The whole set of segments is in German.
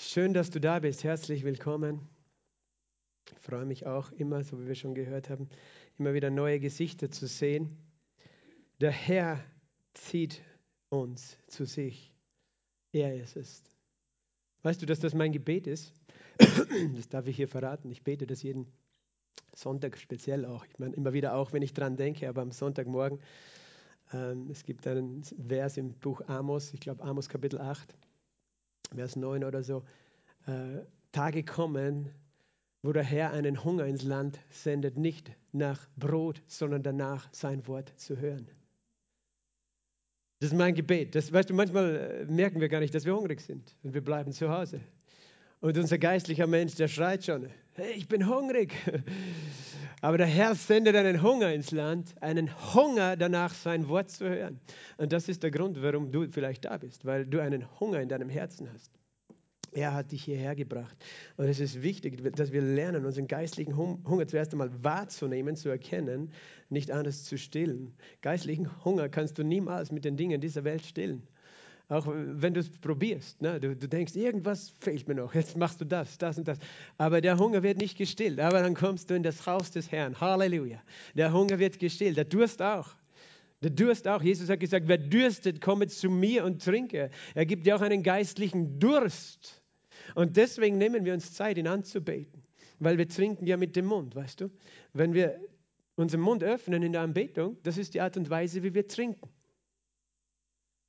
Schön, dass du da bist. Herzlich willkommen. Ich freue mich auch immer, so wie wir schon gehört haben, immer wieder neue Gesichter zu sehen. Der Herr zieht uns zu sich. Er ist es. Weißt du, dass das mein Gebet ist? Das darf ich hier verraten. Ich bete das jeden Sonntag speziell auch. Ich meine, immer wieder auch, wenn ich dran denke, aber am Sonntagmorgen. Ähm, es gibt einen Vers im Buch Amos, ich glaube Amos Kapitel 8, Vers 9 oder so. Äh, Tage kommen, wo der Herr einen Hunger ins Land sendet, nicht nach Brot, sondern danach sein Wort zu hören. Das ist mein Gebet. Das, weißt du, manchmal äh, merken wir gar nicht, dass wir hungrig sind und wir bleiben zu Hause. Und unser geistlicher Mensch, der schreit schon, hey, ich bin hungrig. Aber der Herr sendet einen Hunger ins Land, einen Hunger danach, sein Wort zu hören. Und das ist der Grund, warum du vielleicht da bist, weil du einen Hunger in deinem Herzen hast. Er hat dich hierher gebracht. Und es ist wichtig, dass wir lernen, unseren geistlichen Hunger zuerst einmal wahrzunehmen, zu erkennen, nicht anders zu stillen. Geistlichen Hunger kannst du niemals mit den Dingen dieser Welt stillen. Auch wenn du es probierst. Ne? Du, du denkst, irgendwas fehlt mir noch. Jetzt machst du das, das und das. Aber der Hunger wird nicht gestillt. Aber dann kommst du in das Haus des Herrn. Halleluja. Der Hunger wird gestillt. Der Durst auch. Der Durst auch. Jesus hat gesagt, wer dürstet, komme zu mir und trinke. Er gibt dir auch einen geistlichen Durst. Und deswegen nehmen wir uns Zeit, ihn anzubeten. Weil wir trinken ja mit dem Mund, weißt du? Wenn wir unseren Mund öffnen in der Anbetung, das ist die Art und Weise, wie wir trinken.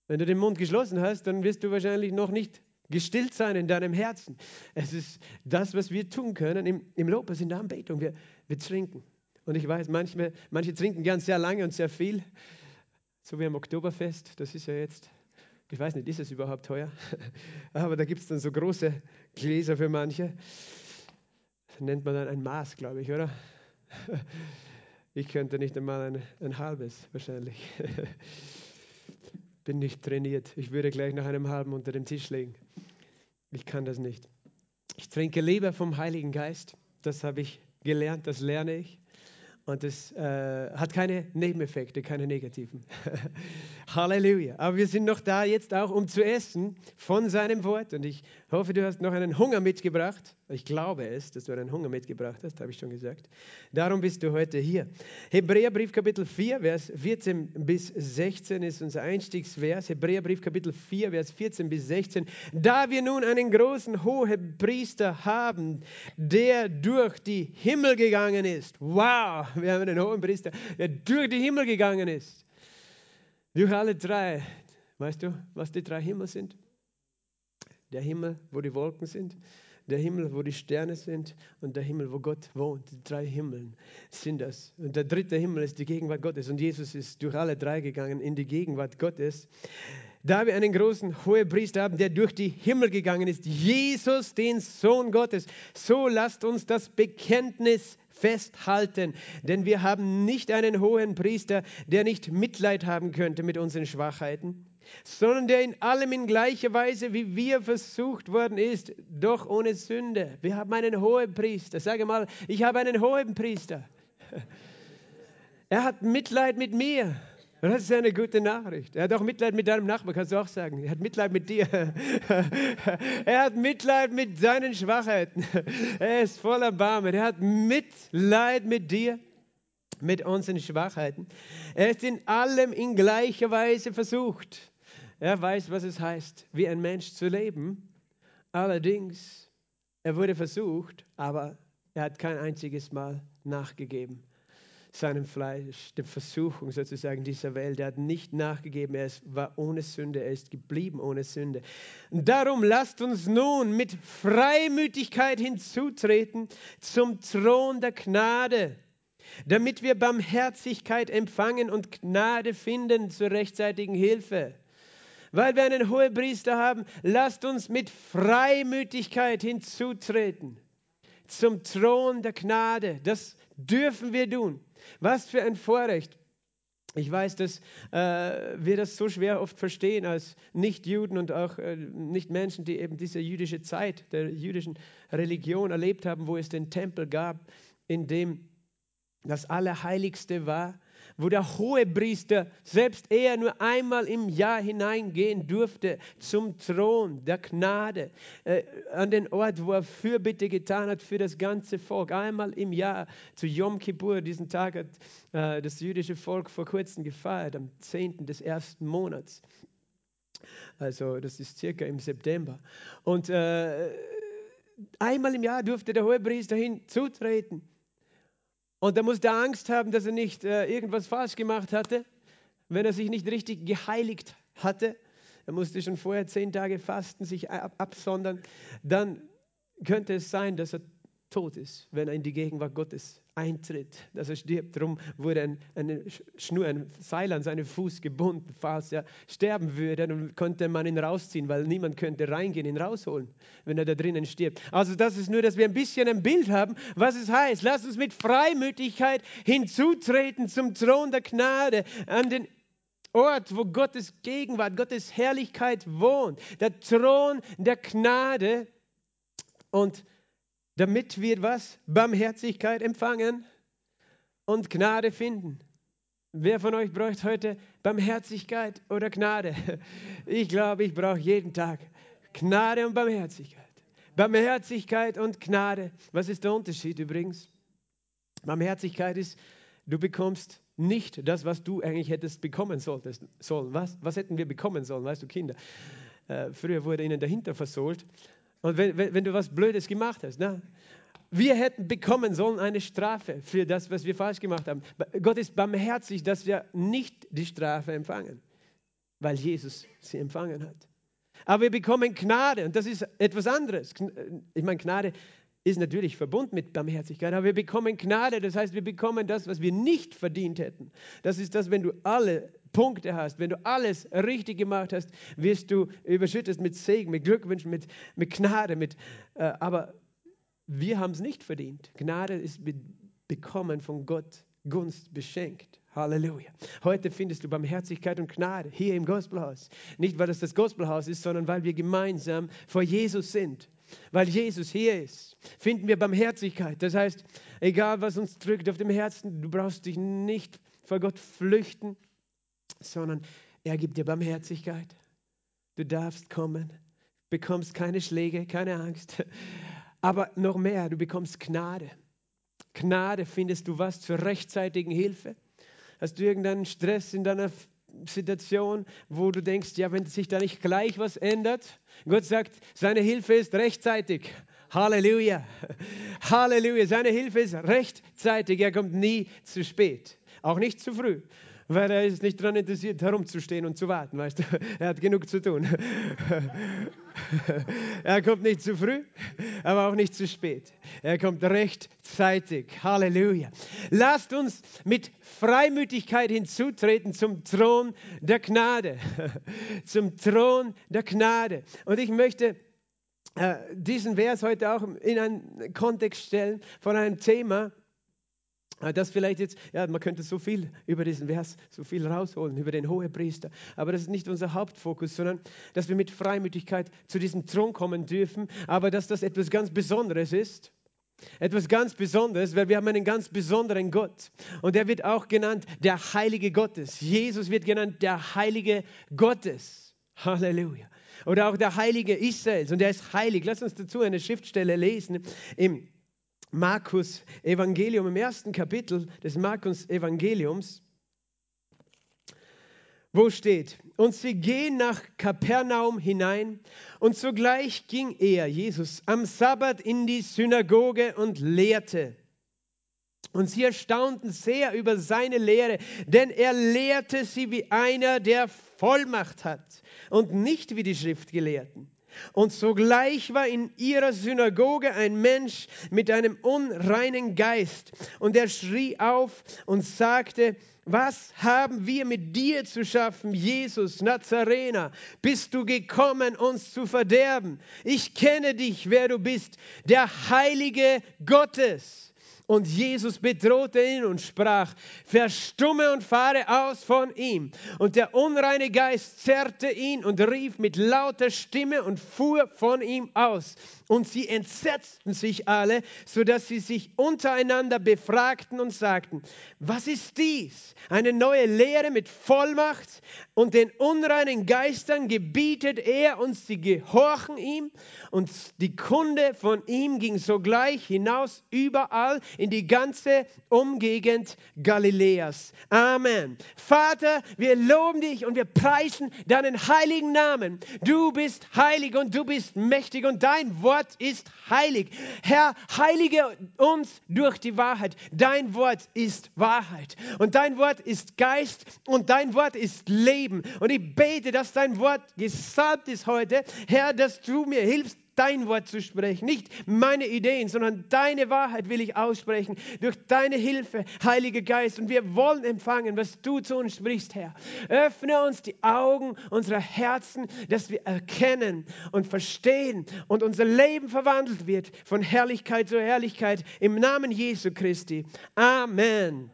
Wenn du den Mund geschlossen hast, dann wirst du wahrscheinlich noch nicht gestillt sein in deinem Herzen. Es ist das, was wir tun können im, im Lobpreis, in der Anbetung. Wir, wir trinken. Und ich weiß, manche, manche trinken ganz sehr lange und sehr viel, so wie am Oktoberfest. Das ist ja jetzt, ich weiß nicht, ist es überhaupt teuer? Aber da gibt es dann so große Gläser für manche. Das nennt man dann ein Maß, glaube ich, oder? Ich könnte nicht einmal ein, ein halbes wahrscheinlich. bin nicht trainiert. Ich würde gleich nach einem halben unter dem Tisch legen. Ich kann das nicht. Ich trinke lieber vom Heiligen Geist. Das habe ich gelernt, das lerne ich. Und es äh, hat keine Nebeneffekte, keine negativen. Halleluja. Aber wir sind noch da jetzt auch, um zu essen von seinem Wort. Und ich hoffe, du hast noch einen Hunger mitgebracht. Ich glaube es, dass du einen Hunger mitgebracht hast, habe ich schon gesagt. Darum bist du heute hier. Hebräerbrief Kapitel 4, Vers 14 bis 16 ist unser Einstiegsvers. Hebräerbrief Kapitel 4, Vers 14 bis 16. Da wir nun einen großen hohen Priester haben, der durch die Himmel gegangen ist. Wow, wir haben einen hohen Priester, der durch die Himmel gegangen ist. Durch alle drei. Weißt du, was die drei Himmel sind? Der Himmel, wo die Wolken sind, der Himmel, wo die Sterne sind und der Himmel, wo Gott wohnt. Die drei Himmeln sind das. Und der dritte Himmel ist die Gegenwart Gottes. Und Jesus ist durch alle drei gegangen in die Gegenwart Gottes. Da wir einen großen Hohepriester haben, der durch die Himmel gegangen ist, Jesus, den Sohn Gottes, so lasst uns das Bekenntnis festhalten, denn wir haben nicht einen hohen Priester, der nicht Mitleid haben könnte mit unseren Schwachheiten, sondern der in allem in gleicher Weise wie wir versucht worden ist, doch ohne Sünde. Wir haben einen hohen Priester. Sage mal, ich habe einen hohen Priester. Er hat Mitleid mit mir. Das ist eine gute Nachricht. Er hat auch Mitleid mit deinem Nachbarn, kannst du auch sagen. Er hat Mitleid mit dir. Er hat Mitleid mit seinen Schwachheiten. Er ist voller Barmen. Er hat Mitleid mit dir, mit unseren Schwachheiten. Er ist in allem in gleicher Weise versucht. Er weiß, was es heißt, wie ein Mensch zu leben. Allerdings, er wurde versucht, aber er hat kein einziges Mal nachgegeben seinem Fleisch, der Versuchung sozusagen dieser Welt. Er hat nicht nachgegeben, er war ohne Sünde, er ist geblieben ohne Sünde. Darum lasst uns nun mit Freimütigkeit hinzutreten zum Thron der Gnade, damit wir Barmherzigkeit empfangen und Gnade finden zur rechtzeitigen Hilfe. Weil wir einen Hohepriester haben, lasst uns mit Freimütigkeit hinzutreten zum Thron der Gnade. Das dürfen wir tun. Was für ein Vorrecht. Ich weiß, dass äh, wir das so schwer oft verstehen als Nicht-Juden und auch äh, Nicht-Menschen, die eben diese jüdische Zeit der jüdischen Religion erlebt haben, wo es den Tempel gab, in dem das Allerheiligste war wo der Hohepriester selbst er nur einmal im Jahr hineingehen durfte zum Thron der Gnade, äh, an den Ort, wo er Fürbitte getan hat für das ganze Volk. Einmal im Jahr zu Yom Kippur, diesen Tag hat äh, das jüdische Volk vor kurzem gefeiert, am 10. des ersten Monats. Also das ist circa im September. Und äh, einmal im Jahr durfte der Hohepriester hinzutreten und er musste Angst haben, dass er nicht äh, irgendwas falsch gemacht hatte, wenn er sich nicht richtig geheiligt hatte. Er musste schon vorher zehn Tage fasten, sich absondern. Dann könnte es sein, dass er tot ist, wenn er in die Gegenwart Gottes eintritt, dass er stirbt. Darum wurde ein, eine Schnur, ein Seil an seinen Fuß gebunden, falls er sterben würde. Dann konnte man ihn rausziehen, weil niemand könnte reingehen, ihn rausholen, wenn er da drinnen stirbt. Also das ist nur, dass wir ein bisschen ein Bild haben, was es heißt. Lass uns mit Freimütigkeit hinzutreten zum Thron der Gnade, an den Ort, wo Gottes Gegenwart, Gottes Herrlichkeit wohnt. Der Thron der Gnade und damit wir was? Barmherzigkeit empfangen und Gnade finden. Wer von euch braucht heute Barmherzigkeit oder Gnade? Ich glaube, ich brauche jeden Tag Gnade und Barmherzigkeit. Barmherzigkeit und Gnade. Was ist der Unterschied übrigens? Barmherzigkeit ist, du bekommst nicht das, was du eigentlich hättest bekommen solltest, sollen. Was, was hätten wir bekommen sollen, weißt du, Kinder? Äh, früher wurde ihnen dahinter versohlt. Und wenn, wenn, wenn du was Blödes gemacht hast, ne? wir hätten bekommen sollen eine Strafe für das, was wir falsch gemacht haben. Gott ist barmherzig, dass wir nicht die Strafe empfangen, weil Jesus sie empfangen hat. Aber wir bekommen Gnade und das ist etwas anderes. Ich meine, Gnade ist natürlich verbunden mit Barmherzigkeit, aber wir bekommen Gnade, das heißt, wir bekommen das, was wir nicht verdient hätten. Das ist das, wenn du alle Punkte hast, wenn du alles richtig gemacht hast, wirst du überschüttet mit Segen, mit Glückwünschen, mit, mit Gnade. Mit, äh, aber wir haben es nicht verdient. Gnade ist be bekommen von Gott, Gunst beschenkt. Halleluja. Heute findest du Barmherzigkeit und Gnade hier im Gospelhaus. Nicht, weil es das Gospelhaus ist, sondern weil wir gemeinsam vor Jesus sind. Weil Jesus hier ist, finden wir Barmherzigkeit. Das heißt, egal was uns drückt auf dem Herzen, du brauchst dich nicht vor Gott flüchten sondern er gibt dir Barmherzigkeit. Du darfst kommen, bekommst keine Schläge, keine Angst, aber noch mehr, du bekommst Gnade. Gnade findest du was zur rechtzeitigen Hilfe. Hast du irgendeinen Stress in deiner Situation, wo du denkst, ja, wenn sich da nicht gleich was ändert, Gott sagt, seine Hilfe ist rechtzeitig. Halleluja. Halleluja. Seine Hilfe ist rechtzeitig. Er kommt nie zu spät. Auch nicht zu früh weil er ist nicht daran interessiert, herumzustehen und zu warten, weißt du. Er hat genug zu tun. er kommt nicht zu früh, aber auch nicht zu spät. Er kommt rechtzeitig. Halleluja. Lasst uns mit Freimütigkeit hinzutreten zum Thron der Gnade. zum Thron der Gnade. Und ich möchte äh, diesen Vers heute auch in einen Kontext stellen von einem Thema, das vielleicht jetzt, ja, man könnte so viel über diesen Vers, so viel rausholen, über den Hohepriester. Aber das ist nicht unser Hauptfokus, sondern dass wir mit Freimütigkeit zu diesem Thron kommen dürfen, aber dass das etwas ganz Besonderes ist. Etwas ganz Besonderes, weil wir haben einen ganz besonderen Gott. Und er wird auch genannt der Heilige Gottes. Jesus wird genannt der Heilige Gottes. Halleluja. Oder auch der Heilige Israels. Und er ist heilig. Lass uns dazu eine Schriftstelle lesen im Markus Evangelium, im ersten Kapitel des Markus Evangeliums, wo steht, und sie gehen nach Kapernaum hinein und sogleich ging er, Jesus, am Sabbat in die Synagoge und lehrte. Und sie erstaunten sehr über seine Lehre, denn er lehrte sie wie einer, der Vollmacht hat und nicht wie die Schriftgelehrten. Und sogleich war in ihrer Synagoge ein Mensch mit einem unreinen Geist. Und er schrie auf und sagte, was haben wir mit dir zu schaffen, Jesus Nazarener? Bist du gekommen, uns zu verderben? Ich kenne dich, wer du bist, der Heilige Gottes. Und Jesus bedrohte ihn und sprach, verstumme und fahre aus von ihm. Und der unreine Geist zerrte ihn und rief mit lauter Stimme und fuhr von ihm aus. Und sie entsetzten sich alle, sodass sie sich untereinander befragten und sagten, was ist dies? Eine neue Lehre mit Vollmacht? Und den unreinen Geistern gebietet er und sie gehorchen ihm. Und die Kunde von ihm ging sogleich hinaus überall in die ganze Umgegend Galiläas. Amen. Vater, wir loben dich und wir preisen deinen heiligen Namen. Du bist heilig und du bist mächtig und dein Wort ist heilig. Herr, heilige uns durch die Wahrheit. Dein Wort ist Wahrheit und dein Wort ist Geist und dein Wort ist Leben. Und ich bete, dass dein Wort gesalbt ist heute. Herr, dass du mir hilfst, dein Wort zu sprechen. Nicht meine Ideen, sondern deine Wahrheit will ich aussprechen. Durch deine Hilfe, Heiliger Geist. Und wir wollen empfangen, was du zu uns sprichst, Herr. Öffne uns die Augen unserer Herzen, dass wir erkennen und verstehen und unser Leben verwandelt wird von Herrlichkeit zu Herrlichkeit im Namen Jesu Christi. Amen.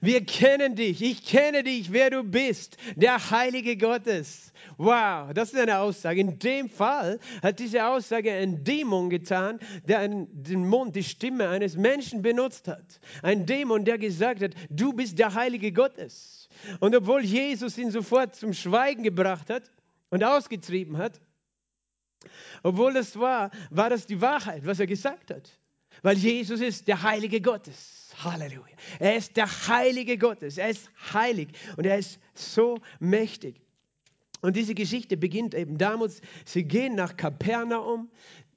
Wir kennen dich. Ich kenne dich, wer du bist. Der Heilige Gottes. Wow, das ist eine Aussage. In dem Fall hat diese Aussage ein Dämon getan, der den Mund, die Stimme eines Menschen benutzt hat. Ein Dämon, der gesagt hat, du bist der Heilige Gottes. Und obwohl Jesus ihn sofort zum Schweigen gebracht hat und ausgetrieben hat, obwohl das war, war das die Wahrheit, was er gesagt hat. Weil Jesus ist der Heilige Gottes. Halleluja. Er ist der Heilige Gottes. Er ist heilig und er ist so mächtig. Und diese Geschichte beginnt eben damals. Sie gehen nach Kapernaum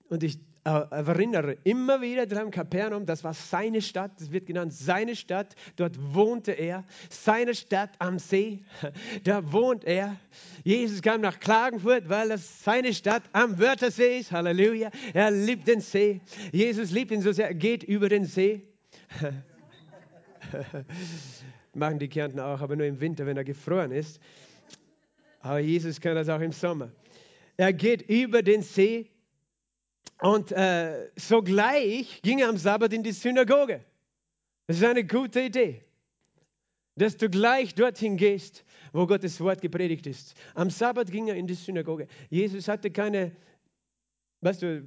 und ich äh, erinnere immer wieder daran, Kapernaum, das war seine Stadt, das wird genannt seine Stadt, dort wohnte er, seine Stadt am See, da wohnt er. Jesus kam nach Klagenfurt, weil das seine Stadt am Wörthersee ist, Halleluja, er liebt den See, Jesus liebt ihn so sehr, er geht über den See. Machen die Kärnten auch, aber nur im Winter, wenn er gefroren ist. Aber Jesus kann das auch im Sommer. Er geht über den See und äh, sogleich ging er am Sabbat in die Synagoge. Das ist eine gute Idee, dass du gleich dorthin gehst, wo Gottes Wort gepredigt ist. Am Sabbat ging er in die Synagoge. Jesus hatte keine, weißt du,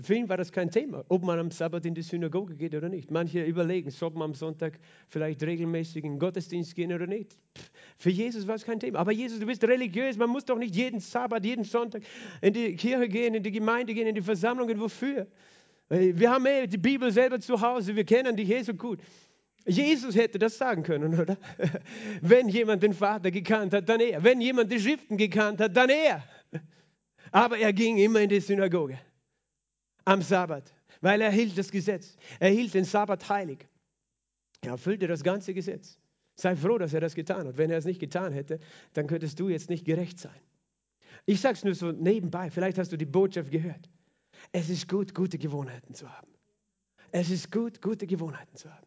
für ihn war das kein Thema, ob man am Sabbat in die Synagoge geht oder nicht. Manche überlegen, soll man am Sonntag vielleicht regelmäßig in den Gottesdienst gehen oder nicht. Für Jesus war es kein Thema. Aber Jesus, du bist religiös, man muss doch nicht jeden Sabbat, jeden Sonntag in die Kirche gehen, in die Gemeinde gehen, in die Versammlungen. Wofür? Wir haben eh die Bibel selber zu Hause, wir kennen die Jesus gut. Jesus hätte das sagen können, oder? Wenn jemand den Vater gekannt hat, dann er. Wenn jemand die Schriften gekannt hat, dann er. Aber er ging immer in die Synagoge am Sabbat, weil er hielt das Gesetz. Er hielt den Sabbat heilig. Er erfüllte das ganze Gesetz. Sei froh, dass er das getan hat. Wenn er es nicht getan hätte, dann könntest du jetzt nicht gerecht sein. Ich sage es nur so nebenbei, vielleicht hast du die Botschaft gehört. Es ist gut, gute Gewohnheiten zu haben. Es ist gut, gute Gewohnheiten zu haben.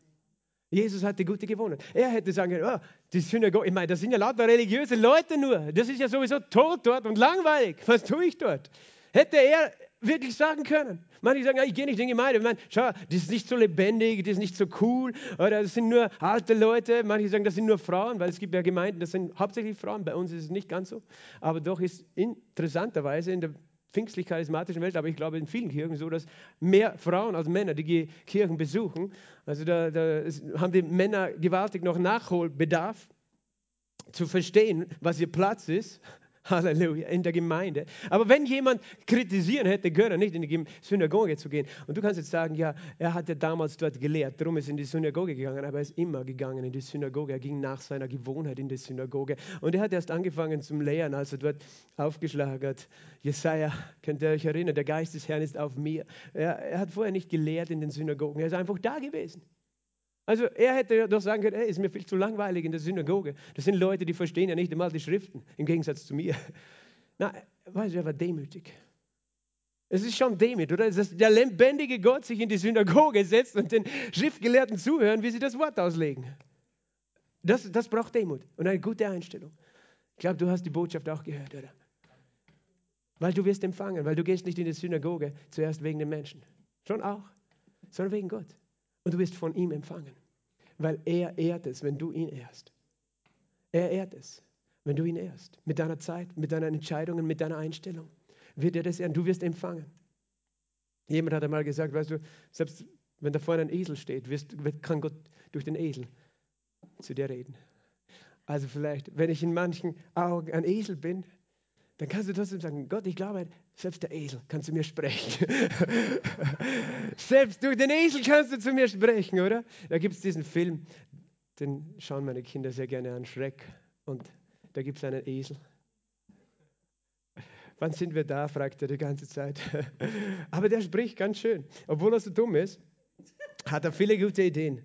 Jesus hatte gute Gewohnheiten. Er hätte sagen können, oh, die Synagoge, ich meine, das sind ja lauter religiöse Leute nur. Das ist ja sowieso tot dort und langweilig. Was tue ich dort? Hätte er wirklich sagen können. Manche sagen, ja, ich gehe nicht in die Gemeinde. meine, schau, das ist nicht so lebendig, das ist nicht so cool. Oder das sind nur alte Leute. Manche sagen, das sind nur Frauen, weil es gibt ja Gemeinden, das sind hauptsächlich Frauen. Bei uns ist es nicht ganz so. Aber doch ist interessanterweise in der pfingstlich-charismatischen Welt, aber ich glaube in vielen Kirchen so, dass mehr Frauen als Männer die Kirchen besuchen. Also da, da haben die Männer gewaltig noch Nachholbedarf zu verstehen, was ihr Platz ist Halleluja, in der Gemeinde. Aber wenn jemand kritisieren hätte können, nicht in die Synagoge zu gehen, und du kannst jetzt sagen, ja, er hat ja damals dort gelehrt, darum ist er in die Synagoge gegangen, aber er ist immer gegangen in die Synagoge, er ging nach seiner Gewohnheit in die Synagoge. Und er hat erst angefangen zum Lehren, als er dort aufgeschlagen hat. Jesaja, könnt ihr euch erinnern, der Geist des Herrn ist auf mir. Er, er hat vorher nicht gelehrt in den Synagogen, er ist einfach da gewesen. Also er hätte doch sagen können, hey, ist mir viel zu langweilig in der Synagoge. Das sind Leute, die verstehen ja nicht einmal die Schriften, im Gegensatz zu mir. Na, weißt du, er war demütig. Es ist schon demütig, oder? Dass der lebendige Gott sich in die Synagoge setzt und den Schriftgelehrten zuhören, wie sie das Wort auslegen. Das, das braucht Demut und eine gute Einstellung. Ich glaube, du hast die Botschaft auch gehört, oder? Weil du wirst empfangen, weil du gehst nicht in die Synagoge zuerst wegen den Menschen. Schon auch, sondern wegen Gott. Und du wirst von ihm empfangen, weil er ehrt es, wenn du ihn ehrst. Er ehrt es, wenn du ihn ehrst. Mit deiner Zeit, mit deinen Entscheidungen, mit deiner Einstellung wird er das ehren. Du wirst empfangen. Jemand hat einmal gesagt, weißt du, selbst wenn da vorne ein Esel steht, wirst, kann Gott durch den Esel zu dir reden. Also vielleicht, wenn ich in manchen Augen ein Esel bin, dann kannst du trotzdem sagen, Gott, ich glaube, selbst der Esel kann zu mir sprechen. selbst durch den Esel kannst du zu mir sprechen, oder? Da gibt es diesen Film, den schauen meine Kinder sehr gerne an, Schreck. Und da gibt es einen Esel. Wann sind wir da? fragt er die ganze Zeit. Aber der spricht ganz schön. Obwohl er so dumm ist, hat er viele gute Ideen.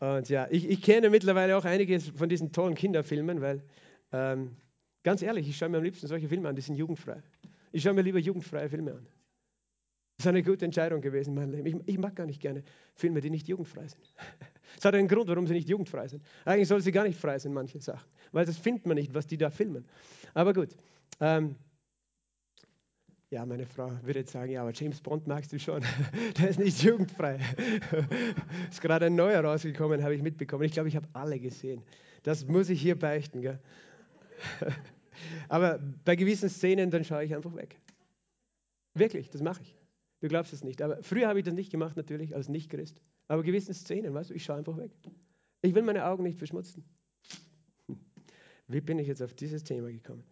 Und ja, ich, ich kenne mittlerweile auch einige von diesen tollen Kinderfilmen, weil ähm, Ganz ehrlich, ich schaue mir am liebsten solche Filme an, die sind jugendfrei. Ich schaue mir lieber jugendfreie Filme an. Das ist eine gute Entscheidung gewesen in meinem Leben. Ich, ich, mag gar nicht gerne Filme, die nicht jugendfrei sind. Es hat einen Grund, warum sie nicht jugendfrei sind. Eigentlich soll sie gar nicht frei sein, manche Sachen. Weil das findet man nicht, was die da filmen. Aber gut. Ähm, ja, meine Frau würde jetzt sagen, ja, aber James Bond magst du schon. Der ist nicht jugendfrei. ist gerade ein neuer rausgekommen, habe ich mitbekommen. Ich glaube, ich habe alle gesehen. Das muss ich hier beichten. Gell? Aber bei gewissen Szenen, dann schaue ich einfach weg. Wirklich, das mache ich. Du glaubst es nicht. Aber früher habe ich das nicht gemacht, natürlich, als Nicht-Christ. Aber gewissen Szenen, weißt du, ich schaue einfach weg. Ich will meine Augen nicht verschmutzen. Wie bin ich jetzt auf dieses Thema gekommen?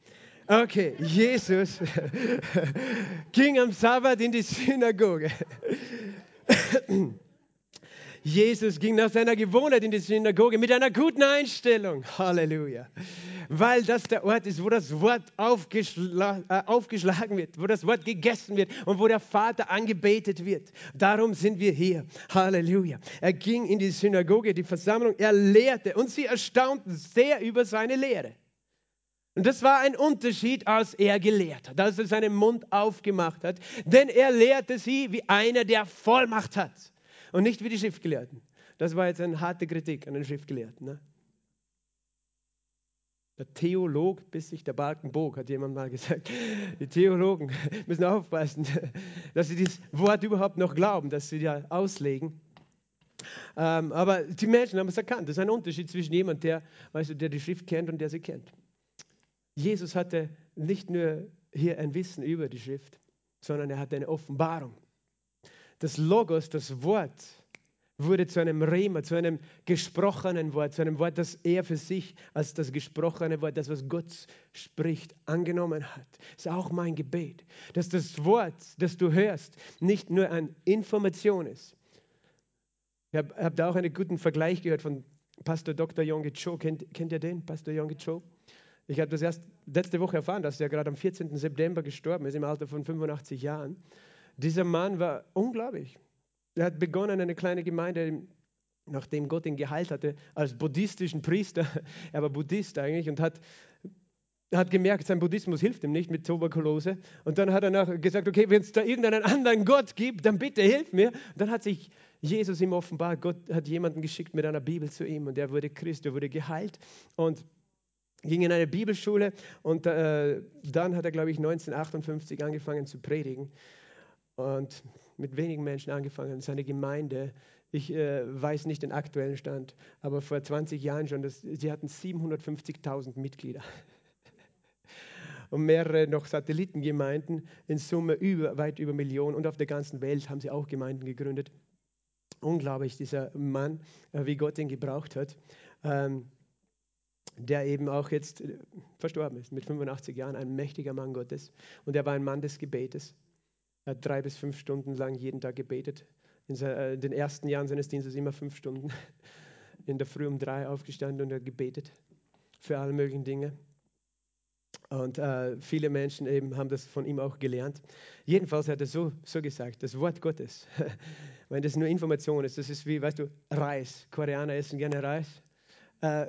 Okay, Jesus ging am Sabbat in die Synagoge. Jesus ging nach seiner Gewohnheit in die Synagoge mit einer guten Einstellung. Halleluja. Weil das der Ort ist, wo das Wort aufgeschla äh, aufgeschlagen wird, wo das Wort gegessen wird und wo der Vater angebetet wird. Darum sind wir hier. Halleluja. Er ging in die Synagoge, die Versammlung, er lehrte und sie erstaunten sehr über seine Lehre. Und das war ein Unterschied, als er gelehrt hat, als er seinen Mund aufgemacht hat. Denn er lehrte sie wie einer, der Vollmacht hat und nicht wie die Schriftgelehrten. Das war jetzt eine harte Kritik an den Schriftgelehrten. Ne? Der Theolog, bis sich der Balken bog, hat jemand mal gesagt. Die Theologen müssen aufpassen, dass sie dieses Wort überhaupt noch glauben, dass sie ja auslegen. Ähm, aber die Menschen haben es erkannt. Das ist ein Unterschied zwischen jemandem, der, weißt du, der die Schrift kennt und der sie kennt. Jesus hatte nicht nur hier ein Wissen über die Schrift, sondern er hatte eine Offenbarung das Logos, das Wort, wurde zu einem Rema, zu einem gesprochenen Wort, zu einem Wort, das er für sich als das gesprochene Wort, das, was Gott spricht, angenommen hat. Das ist auch mein Gebet, dass das Wort, das du hörst, nicht nur eine Information ist. Ich habe hab da auch einen guten Vergleich gehört von Pastor Dr. Yonggi Cho. Kennt, kennt ihr den, Pastor Yonggi Cho? Ich habe das erst letzte Woche erfahren, dass er gerade am 14. September gestorben ist, im Alter von 85 Jahren. Dieser Mann war unglaublich. Er hat begonnen, eine kleine Gemeinde, nachdem Gott ihn geheilt hatte, als buddhistischen Priester. Er war Buddhist eigentlich und hat, hat gemerkt, sein Buddhismus hilft ihm nicht mit Tuberkulose. Und dann hat er gesagt, okay, wenn es da irgendeinen anderen Gott gibt, dann bitte hilf mir. Und dann hat sich Jesus ihm offenbart, Gott hat jemanden geschickt mit einer Bibel zu ihm und er wurde Christ, er wurde geheilt und ging in eine Bibelschule und äh, dann hat er, glaube ich, 1958 angefangen zu predigen und mit wenigen Menschen angefangen. Seine Gemeinde, ich äh, weiß nicht den aktuellen Stand, aber vor 20 Jahren schon, das, sie hatten 750.000 Mitglieder. Und mehrere noch Satellitengemeinden, in Summe über, weit über Millionen. Und auf der ganzen Welt haben sie auch Gemeinden gegründet. Unglaublich, dieser Mann, äh, wie Gott ihn gebraucht hat. Ähm, der eben auch jetzt äh, verstorben ist, mit 85 Jahren, ein mächtiger Mann Gottes. Und er war ein Mann des Gebetes. Er hat drei bis fünf Stunden lang jeden Tag gebetet. In äh, den ersten Jahren seines Dienstes immer fünf Stunden. In der Früh um drei aufgestanden und er gebetet für alle möglichen Dinge. Und äh, viele Menschen eben haben das von ihm auch gelernt. Jedenfalls hat er so, so gesagt, das Wort Gottes, wenn das nur Information ist, das ist wie, weißt du, Reis. Koreaner essen gerne Reis. Äh,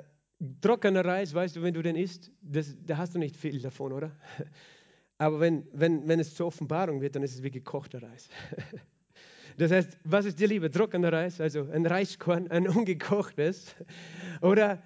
trockener Reis, weißt du, wenn du den isst, das, da hast du nicht viel davon, oder? Aber wenn, wenn, wenn es zur Offenbarung wird, dann ist es wie gekochter Reis. Das heißt, was ist dir lieber? Trockener Reis, also ein Reiskorn, ein ungekochtes, oder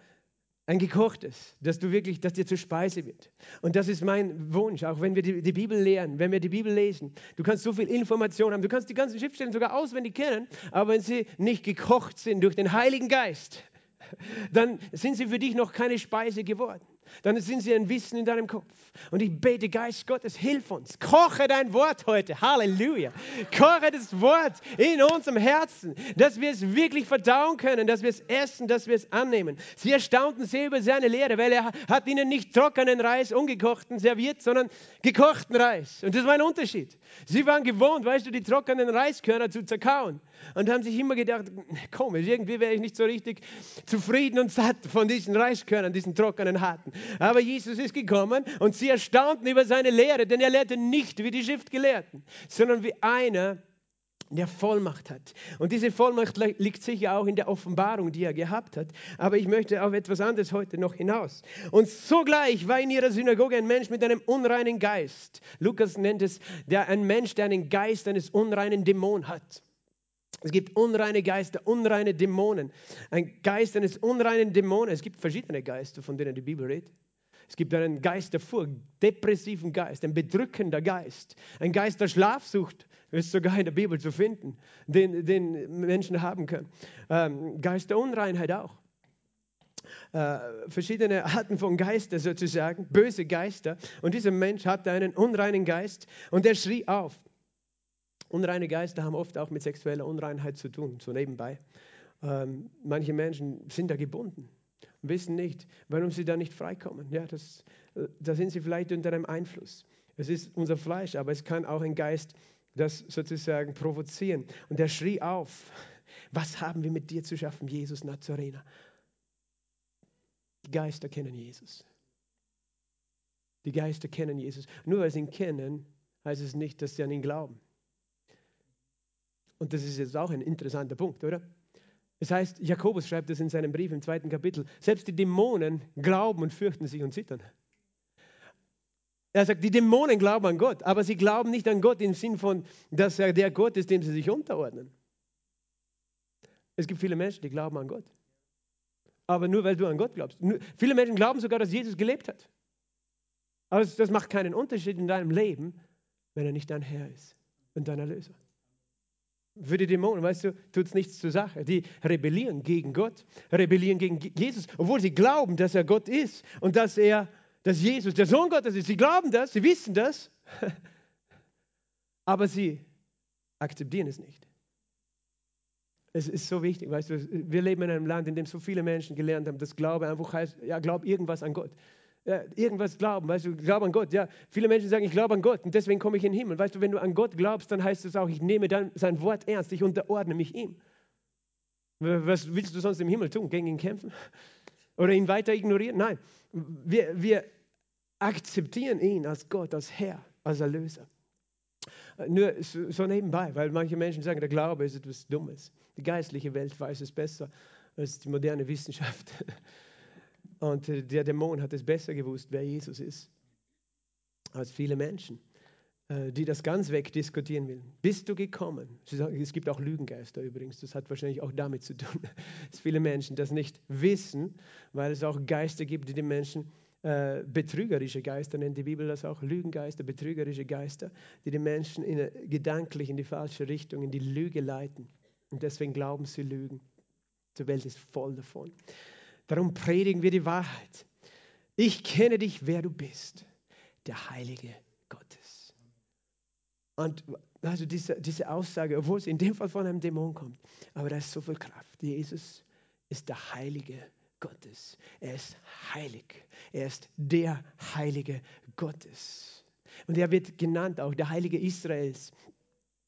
ein gekochtes, dass du wirklich, dass dir zur Speise wird. Und das ist mein Wunsch, auch wenn wir die, die, Bibel lehren, wenn wir die Bibel lesen. Du kannst so viel Information haben, du kannst die ganzen Schriftstellen sogar auswendig kennen, aber wenn sie nicht gekocht sind durch den Heiligen Geist, dann sind sie für dich noch keine Speise geworden dann sind sie ein Wissen in deinem Kopf. Und ich bete, Geist Gottes, hilf uns. Koche dein Wort heute. Halleluja. Koche das Wort in unserem Herzen, dass wir es wirklich verdauen können, dass wir es essen, dass wir es annehmen. Sie erstaunten sehr über seine Lehre, weil er hat ihnen nicht trockenen Reis, ungekochten serviert, sondern gekochten Reis. Und das war ein Unterschied. Sie waren gewohnt, weißt du, die trockenen Reiskörner zu zerkauen. Und haben sich immer gedacht, komisch, irgendwie wäre ich nicht so richtig zufrieden und satt von diesen Reiskörnern, diesen trockenen, harten. Aber Jesus ist gekommen und sie erstaunten über seine Lehre, denn er lehrte nicht wie die Schriftgelehrten, sondern wie einer, der Vollmacht hat. Und diese Vollmacht liegt sicher auch in der Offenbarung, die er gehabt hat. Aber ich möchte auf etwas anderes heute noch hinaus. Und sogleich war in ihrer Synagoge ein Mensch mit einem unreinen Geist. Lukas nennt es der, ein Mensch, der einen Geist eines unreinen Dämon hat. Es gibt unreine Geister, unreine Dämonen. Ein Geist eines unreinen Dämonen. Es gibt verschiedene Geister, von denen die Bibel redet. Es gibt einen Geist der Furcht, depressiven Geist, ein bedrückender Geist, ein Geist der Schlafsucht, ist sogar in der Bibel zu finden, den, den Menschen haben können. Ähm, Geist der Unreinheit auch. Äh, verschiedene Arten von Geister sozusagen, böse Geister. Und dieser Mensch hatte einen unreinen Geist und er schrie auf. Unreine Geister haben oft auch mit sexueller Unreinheit zu tun, so nebenbei. Ähm, manche Menschen sind da gebunden und wissen nicht, warum sie da nicht freikommen. Ja, das, äh, da sind sie vielleicht unter einem Einfluss. Es ist unser Fleisch, aber es kann auch ein Geist das sozusagen provozieren. Und er schrie auf, was haben wir mit dir zu schaffen, Jesus Nazarener? Die Geister kennen Jesus. Die Geister kennen Jesus. Nur weil sie ihn kennen, heißt es nicht, dass sie an ihn glauben. Und das ist jetzt auch ein interessanter Punkt, oder? Das heißt, Jakobus schreibt es in seinem Brief im zweiten Kapitel, selbst die Dämonen glauben und fürchten sich und zittern. Er sagt, die Dämonen glauben an Gott, aber sie glauben nicht an Gott im Sinn von, dass er der Gott ist, dem sie sich unterordnen. Es gibt viele Menschen, die glauben an Gott. Aber nur weil du an Gott glaubst. Viele Menschen glauben sogar, dass Jesus gelebt hat. Aber das macht keinen Unterschied in deinem Leben, wenn er nicht dein Herr ist und dein Erlöser. Für die Dämonen, weißt du, tut es nichts zur Sache. Die rebellieren gegen Gott, rebellieren gegen Jesus, obwohl sie glauben, dass er Gott ist und dass er, dass Jesus der Sohn Gottes ist. Sie glauben das, sie wissen das, aber sie akzeptieren es nicht. Es ist so wichtig, weißt du, wir leben in einem Land, in dem so viele Menschen gelernt haben, dass Glaube einfach heißt, ja, glaub irgendwas an Gott ja, irgendwas glauben, weißt du, glaub an Gott. Ja, viele Menschen sagen, ich glaube an Gott und deswegen komme ich in den Himmel. Weißt du, wenn du an Gott glaubst, dann heißt es auch, ich nehme dann sein Wort ernst, ich unterordne mich ihm. Was willst du sonst im Himmel tun? Gegen ihn kämpfen? Oder ihn weiter ignorieren? Nein, wir, wir akzeptieren ihn als Gott, als Herr, als Erlöser. Nur so nebenbei, weil manche Menschen sagen, der Glaube ist etwas Dummes. Die geistliche Welt weiß es besser als die moderne Wissenschaft. Und äh, der Dämon hat es besser gewusst, wer Jesus ist, als viele Menschen, äh, die das ganz wegdiskutieren will. Bist du gekommen? Es gibt auch Lügengeister übrigens, das hat wahrscheinlich auch damit zu tun, dass viele Menschen das nicht wissen, weil es auch Geister gibt, die den Menschen äh, betrügerische Geister nennt die Bibel das auch, Lügengeister, betrügerische Geister, die den Menschen in, gedanklich in die falsche Richtung, in die Lüge leiten. Und deswegen glauben sie Lügen. Die Welt ist voll davon. Darum predigen wir die Wahrheit. Ich kenne dich, wer du bist, der Heilige Gottes. Und also diese, diese Aussage, obwohl es in dem Fall von einem Dämon kommt, aber da ist so viel Kraft. Jesus ist der Heilige Gottes. Er ist heilig. Er ist der Heilige Gottes. Und er wird genannt auch der Heilige Israels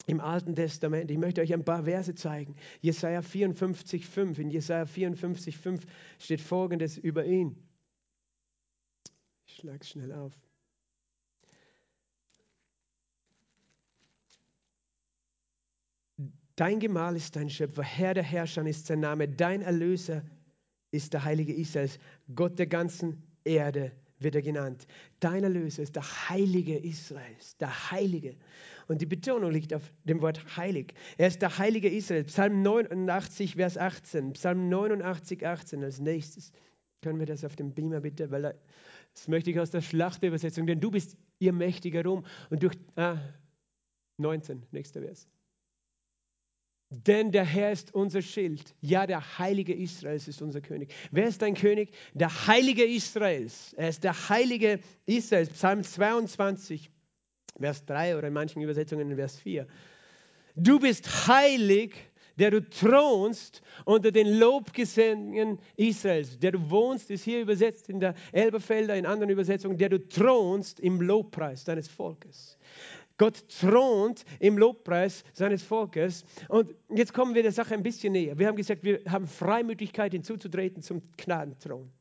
im Alten Testament. Ich möchte euch ein paar Verse zeigen. Jesaja 54,5. In Jesaja 54,5 steht folgendes über ihn. Ich schlage schnell auf. Dein Gemahl ist dein Schöpfer, Herr der Herrscher ist sein Name, dein Erlöser ist der Heilige Israels, Gott der ganzen Erde wird er genannt. Dein Erlöser ist der Heilige Israels, der Heilige. Und die Betonung liegt auf dem Wort heilig. Er ist der Heilige Israel. Psalm 89, Vers 18. Psalm 89, 18 als nächstes. Können wir das auf dem Beamer bitte? Weil das möchte ich aus der Schlachtübersetzung, denn du bist ihr mächtiger Ruhm. Und durch ah, 19, nächster Vers. Denn der Herr ist unser Schild. Ja, der Heilige Israels ist unser König. Wer ist dein König? Der Heilige Israels. Er ist der Heilige Israels. Psalm 22, Vers 3 oder in manchen Übersetzungen in Vers 4. Du bist heilig, der du thronst unter den Lobgesängen Israels. Der du wohnst, ist hier übersetzt in der Elberfelder, in anderen Übersetzungen, der du thronst im Lobpreis deines Volkes. Gott thront im Lobpreis seines Volkes. Und jetzt kommen wir der Sache ein bisschen näher. Wir haben gesagt, wir haben Freimütigkeit hinzuzutreten zum Gnadenthron.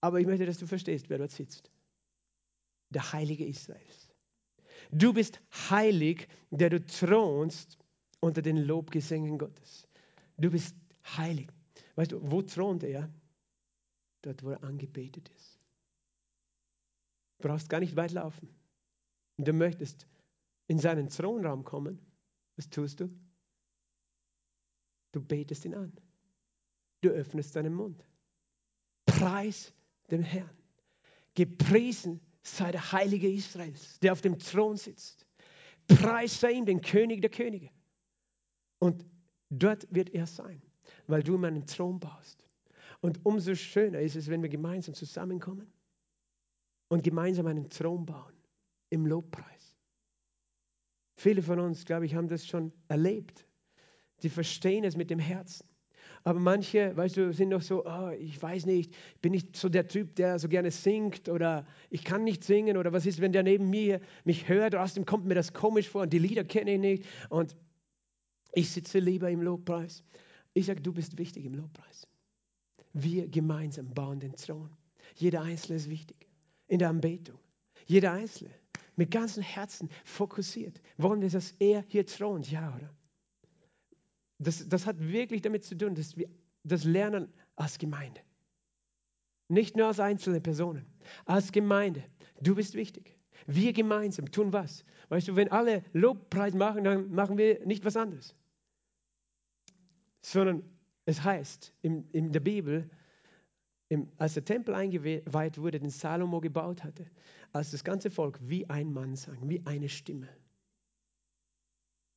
Aber ich möchte, dass du verstehst, wer dort sitzt. Der Heilige Israels. Du bist heilig, der du thronst unter den Lobgesängen Gottes. Du bist heilig. Weißt du, wo thront er? Dort, wo er angebetet ist. Du brauchst gar nicht weit laufen und du möchtest in seinen Thronraum kommen, was tust du? Du betest ihn an. Du öffnest deinen Mund. Preis dem Herrn. Gepriesen sei der Heilige Israels, der auf dem Thron sitzt. Preis sei ihm, den König der Könige. Und dort wird er sein, weil du meinen Thron baust. Und umso schöner ist es, wenn wir gemeinsam zusammenkommen und gemeinsam einen Thron bauen im Lobpreis. Viele von uns, glaube ich, haben das schon erlebt. Die verstehen es mit dem Herzen. Aber manche, weißt du, sind noch so, oh, ich weiß nicht, bin nicht so der Typ, der so gerne singt oder ich kann nicht singen oder was ist, wenn der neben mir mich hört, außerdem kommt mir das komisch vor und die Lieder kenne ich nicht und ich sitze lieber im Lobpreis. Ich sage, du bist wichtig im Lobpreis. Wir gemeinsam bauen den Thron. Jeder Einzelne ist wichtig in der Anbetung. Jeder Einzelne mit ganzem Herzen fokussiert. Wollen wir, dass er hier thront? Ja, oder? Das, das hat wirklich damit zu tun, dass wir das lernen als Gemeinde. Nicht nur als einzelne Personen, als Gemeinde. Du bist wichtig. Wir gemeinsam tun was? Weißt du, wenn alle Lobpreis machen, dann machen wir nicht was anderes. Sondern es heißt in, in der Bibel, im, als der Tempel eingeweiht wurde, den Salomo gebaut hatte, als das ganze Volk wie ein Mann sang, wie eine Stimme.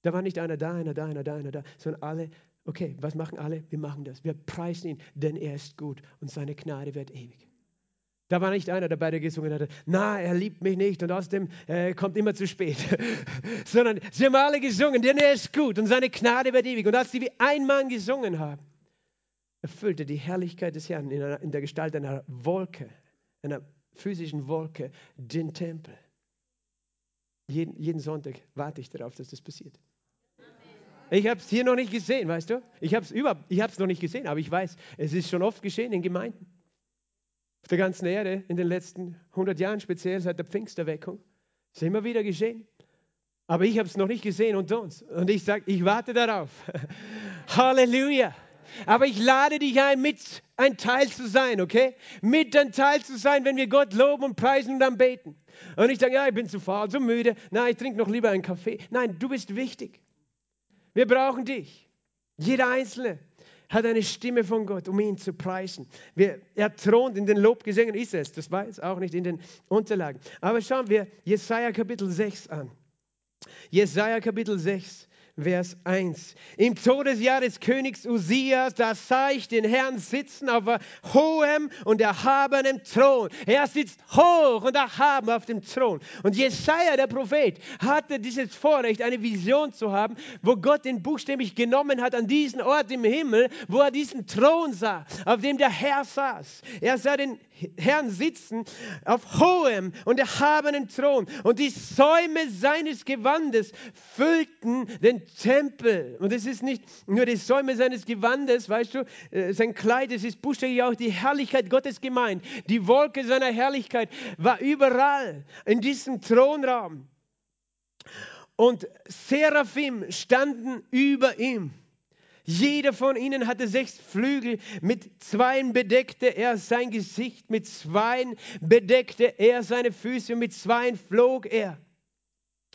Da war nicht einer da, einer da, einer da, einer da, sondern alle, okay, was machen alle? Wir machen das. Wir preisen ihn, denn er ist gut und seine Gnade wird ewig. Da war nicht einer dabei, der gesungen hat, na, er liebt mich nicht und außerdem äh, kommt immer zu spät. sondern sie haben alle gesungen, denn er ist gut und seine Gnade wird ewig. Und als sie wie ein Mann gesungen haben, erfüllte die Herrlichkeit des Herrn in, einer, in der Gestalt einer Wolke, einer physischen Wolke, den Tempel. Jeden, jeden Sonntag warte ich darauf, dass das passiert. Ich habe es hier noch nicht gesehen, weißt du? Ich habe es noch nicht gesehen, aber ich weiß, es ist schon oft geschehen in Gemeinden. Auf der ganzen Erde, in den letzten 100 Jahren, speziell seit der Pfingsterweckung. Es ist immer wieder geschehen. Aber ich habe es noch nicht gesehen unter uns. Und ich sage, ich warte darauf. Halleluja. Aber ich lade dich ein, mit ein Teil zu sein, okay? Mit ein Teil zu sein, wenn wir Gott loben und preisen und dann beten. Und ich sage, ja, ich bin zu faul, zu müde. Nein, ich trinke noch lieber einen Kaffee. Nein, du bist wichtig. Wir brauchen dich. Jeder Einzelne hat eine Stimme von Gott, um ihn zu preisen. Wir, er thront in den Lobgesängen Israels. Das war jetzt auch nicht in den Unterlagen. Aber schauen wir Jesaja Kapitel 6 an. Jesaja Kapitel 6. Vers 1. Im Todesjahr des Königs Usias, da sah ich den Herrn sitzen auf hohem und erhabenem Thron. Er sitzt hoch und erhaben auf dem Thron. Und Jesaja, der Prophet, hatte dieses Vorrecht, eine Vision zu haben, wo Gott ihn buchstäblich genommen hat an diesen Ort im Himmel, wo er diesen Thron sah, auf dem der Herr saß. Er sah den Herrn sitzen auf hohem und erhabenem Thron. Und die Säume seines Gewandes füllten den Tempel. Und es ist nicht nur die Säume seines Gewandes, weißt du, äh, sein Kleid, es ist buchstäblich auch die Herrlichkeit Gottes gemeint. Die Wolke seiner Herrlichkeit war überall in diesem Thronraum. Und Seraphim standen über ihm. Jeder von ihnen hatte sechs Flügel, mit zweien bedeckte er sein Gesicht, mit zweien bedeckte er seine Füße und mit zweien flog er.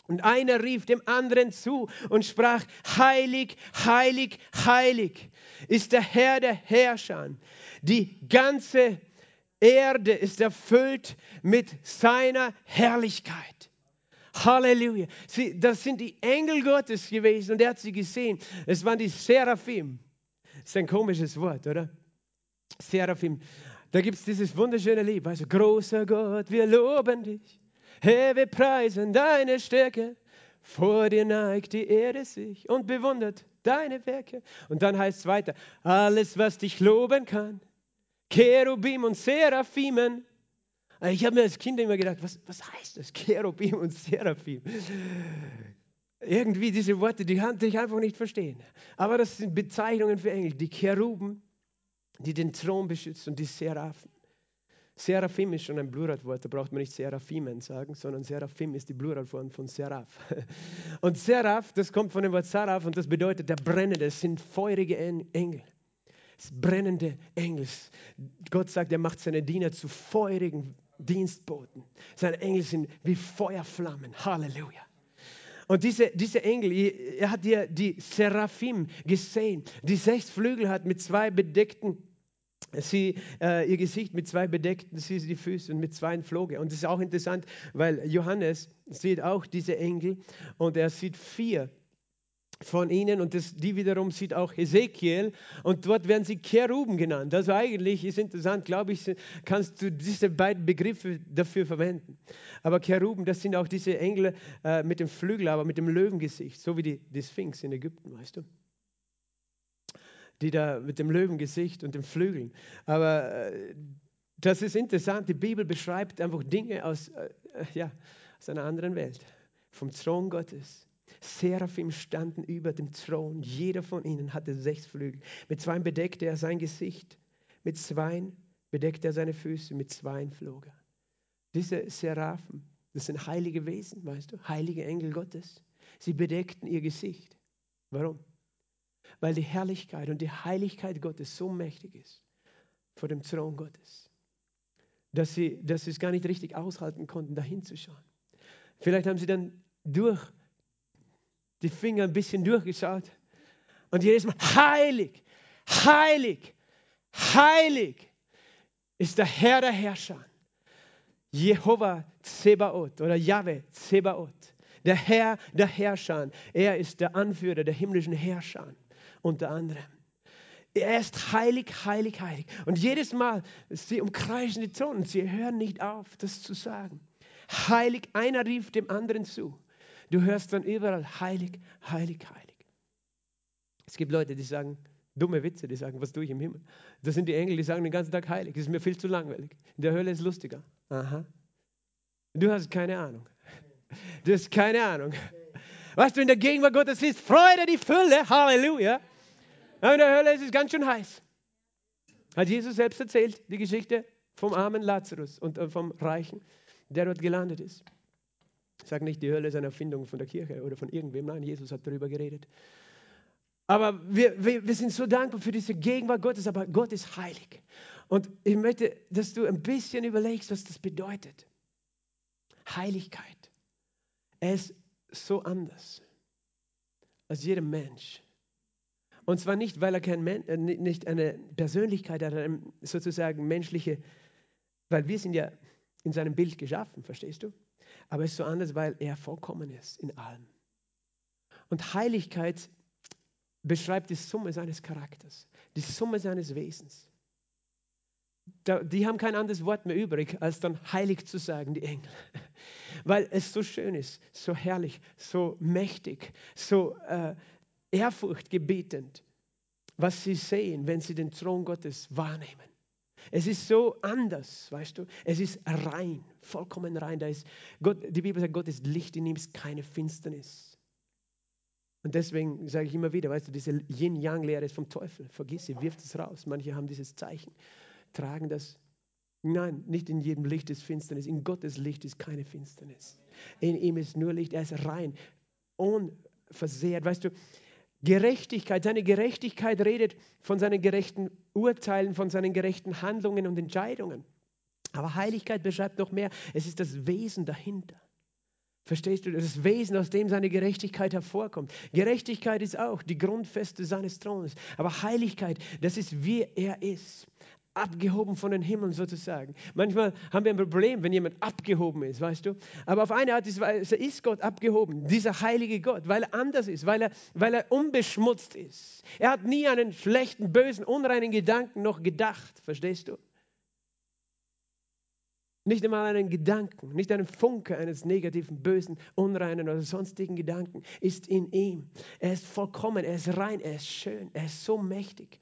Und einer rief dem anderen zu und sprach, heilig, heilig, heilig ist der Herr der Herrscher. Die ganze Erde ist erfüllt mit seiner Herrlichkeit. Halleluja. Sie, das sind die Engel Gottes gewesen und er hat sie gesehen. Es waren die Seraphim. Das ist ein komisches Wort, oder? Seraphim. Da gibt es dieses wunderschöne Lied. Also, großer Gott, wir loben dich. Herr, wir preisen deine Stärke. Vor dir neigt die Erde sich und bewundert deine Werke. Und dann heißt es weiter, alles, was dich loben kann, Cherubim und Seraphimen. Ich habe mir als Kind immer gedacht, was, was heißt das, Cherubim und Seraphim? Irgendwie diese Worte, die kann ich einfach nicht verstehen. Aber das sind Bezeichnungen für Engel, die Cheruben, die den Thron beschützen und die Seraphen. Seraphim ist schon ein Pluralwort, da braucht man nicht Seraphimen sagen, sondern Seraphim ist die Pluralform von Seraph. Und Seraph, das kommt von dem Wort Saraf und das bedeutet der Brennende, es sind feurige Engel. Das brennende Engel. Gott sagt, er macht seine Diener zu feurigen Dienstboten. Seine Engel sind wie Feuerflammen. Halleluja. Und diese, diese Engel, er hat hier die Seraphim gesehen, die sechs Flügel hat mit zwei bedeckten sie äh, ihr Gesicht mit zwei bedeckten, sie die Füße und mit zwei Floge. Und das ist auch interessant, weil Johannes sieht auch diese Engel und er sieht vier von ihnen und das, die wiederum sieht auch Ezekiel und dort werden sie Cheruben genannt. Also eigentlich ist interessant, glaube ich, kannst du diese beiden Begriffe dafür verwenden. Aber Cheruben, das sind auch diese Engel äh, mit dem Flügel, aber mit dem Löwengesicht, so wie die, die Sphinx in Ägypten, weißt du die da mit dem Löwengesicht und den Flügeln. Aber äh, das ist interessant. Die Bibel beschreibt einfach Dinge aus, äh, ja, aus einer anderen Welt, vom Thron Gottes. Seraphim standen über dem Thron. Jeder von ihnen hatte sechs Flügel. Mit zwei bedeckte er sein Gesicht. Mit zwei bedeckte er seine Füße. Mit zwei flog er. Diese Seraphen, das sind heilige Wesen, weißt du, heilige Engel Gottes. Sie bedeckten ihr Gesicht. Warum? weil die Herrlichkeit und die Heiligkeit Gottes so mächtig ist vor dem Thron Gottes, dass sie, dass sie es gar nicht richtig aushalten konnten, dahin zu schauen. Vielleicht haben sie dann durch die Finger ein bisschen durchgeschaut und jedes Mal heilig, heilig, heilig ist der Herr der Herrscher. Jehova Zebaoth oder Yahweh Zebaoth. Der Herr der Herrscher. Er ist der Anführer der himmlischen Herrscher unter anderem. Er ist heilig, heilig, heilig. Und jedes Mal, sie umkreisen die und sie hören nicht auf, das zu sagen. Heilig, einer rief dem anderen zu. Du hörst dann überall heilig, heilig, heilig. Es gibt Leute, die sagen dumme Witze, die sagen, was tue ich im Himmel? Das sind die Engel, die sagen den ganzen Tag heilig. Das ist mir viel zu langweilig. In der Hölle ist lustiger. Aha. Du hast keine Ahnung. Du hast keine Ahnung. Weißt du, in der Gegenwart Gottes ist Freude die Fülle. Halleluja. Aber in der Hölle ist es ganz schön heiß. Hat Jesus selbst erzählt, die Geschichte vom armen Lazarus und äh, vom Reichen, der dort gelandet ist. Sage nicht, die Hölle ist eine Erfindung von der Kirche oder von irgendwem. Nein, Jesus hat darüber geredet. Aber wir, wir, wir sind so dankbar für diese Gegenwart Gottes, aber Gott ist heilig. Und ich möchte, dass du ein bisschen überlegst, was das bedeutet. Heiligkeit. Er ist so anders als jeder Mensch. Und zwar nicht, weil er kein Men äh, nicht eine Persönlichkeit hat, sozusagen menschliche, weil wir sind ja in seinem Bild geschaffen, verstehst du? Aber es ist so anders, weil er vollkommen ist in allem. Und Heiligkeit beschreibt die Summe seines Charakters, die Summe seines Wesens. Die haben kein anderes Wort mehr übrig, als dann heilig zu sagen, die Engel. Weil es so schön ist, so herrlich, so mächtig, so äh, ehrfurchtgebietend, was sie sehen, wenn sie den Thron Gottes wahrnehmen. Es ist so anders, weißt du. Es ist rein, vollkommen rein. Da ist Gott, die Bibel sagt, Gott ist Licht, in ihm ist keine Finsternis. Und deswegen sage ich immer wieder, weißt du, diese Yin-Yang-Lehre ist vom Teufel. Vergiss sie, wirft es raus. Manche haben dieses Zeichen, tragen das. Nein, nicht in jedem Licht ist Finsternis. In Gottes Licht ist keine Finsternis. In ihm ist nur Licht. Er ist rein, unversehrt. Weißt du, Gerechtigkeit, seine Gerechtigkeit redet von seinen gerechten Urteilen, von seinen gerechten Handlungen und Entscheidungen. Aber Heiligkeit beschreibt noch mehr, es ist das Wesen dahinter. Verstehst du? Das Wesen, aus dem seine Gerechtigkeit hervorkommt. Gerechtigkeit ist auch die Grundfeste seines Thrones. Aber Heiligkeit, das ist wie er ist. Abgehoben von den Himmeln sozusagen. Manchmal haben wir ein Problem, wenn jemand abgehoben ist, weißt du. Aber auf eine Art ist, ist Gott abgehoben, dieser heilige Gott, weil er anders ist, weil er, weil er unbeschmutzt ist. Er hat nie einen schlechten, bösen, unreinen Gedanken noch gedacht, verstehst du? Nicht einmal einen Gedanken, nicht einen Funke eines negativen, bösen, unreinen oder sonstigen Gedanken ist in ihm. Er ist vollkommen, er ist rein, er ist schön, er ist so mächtig.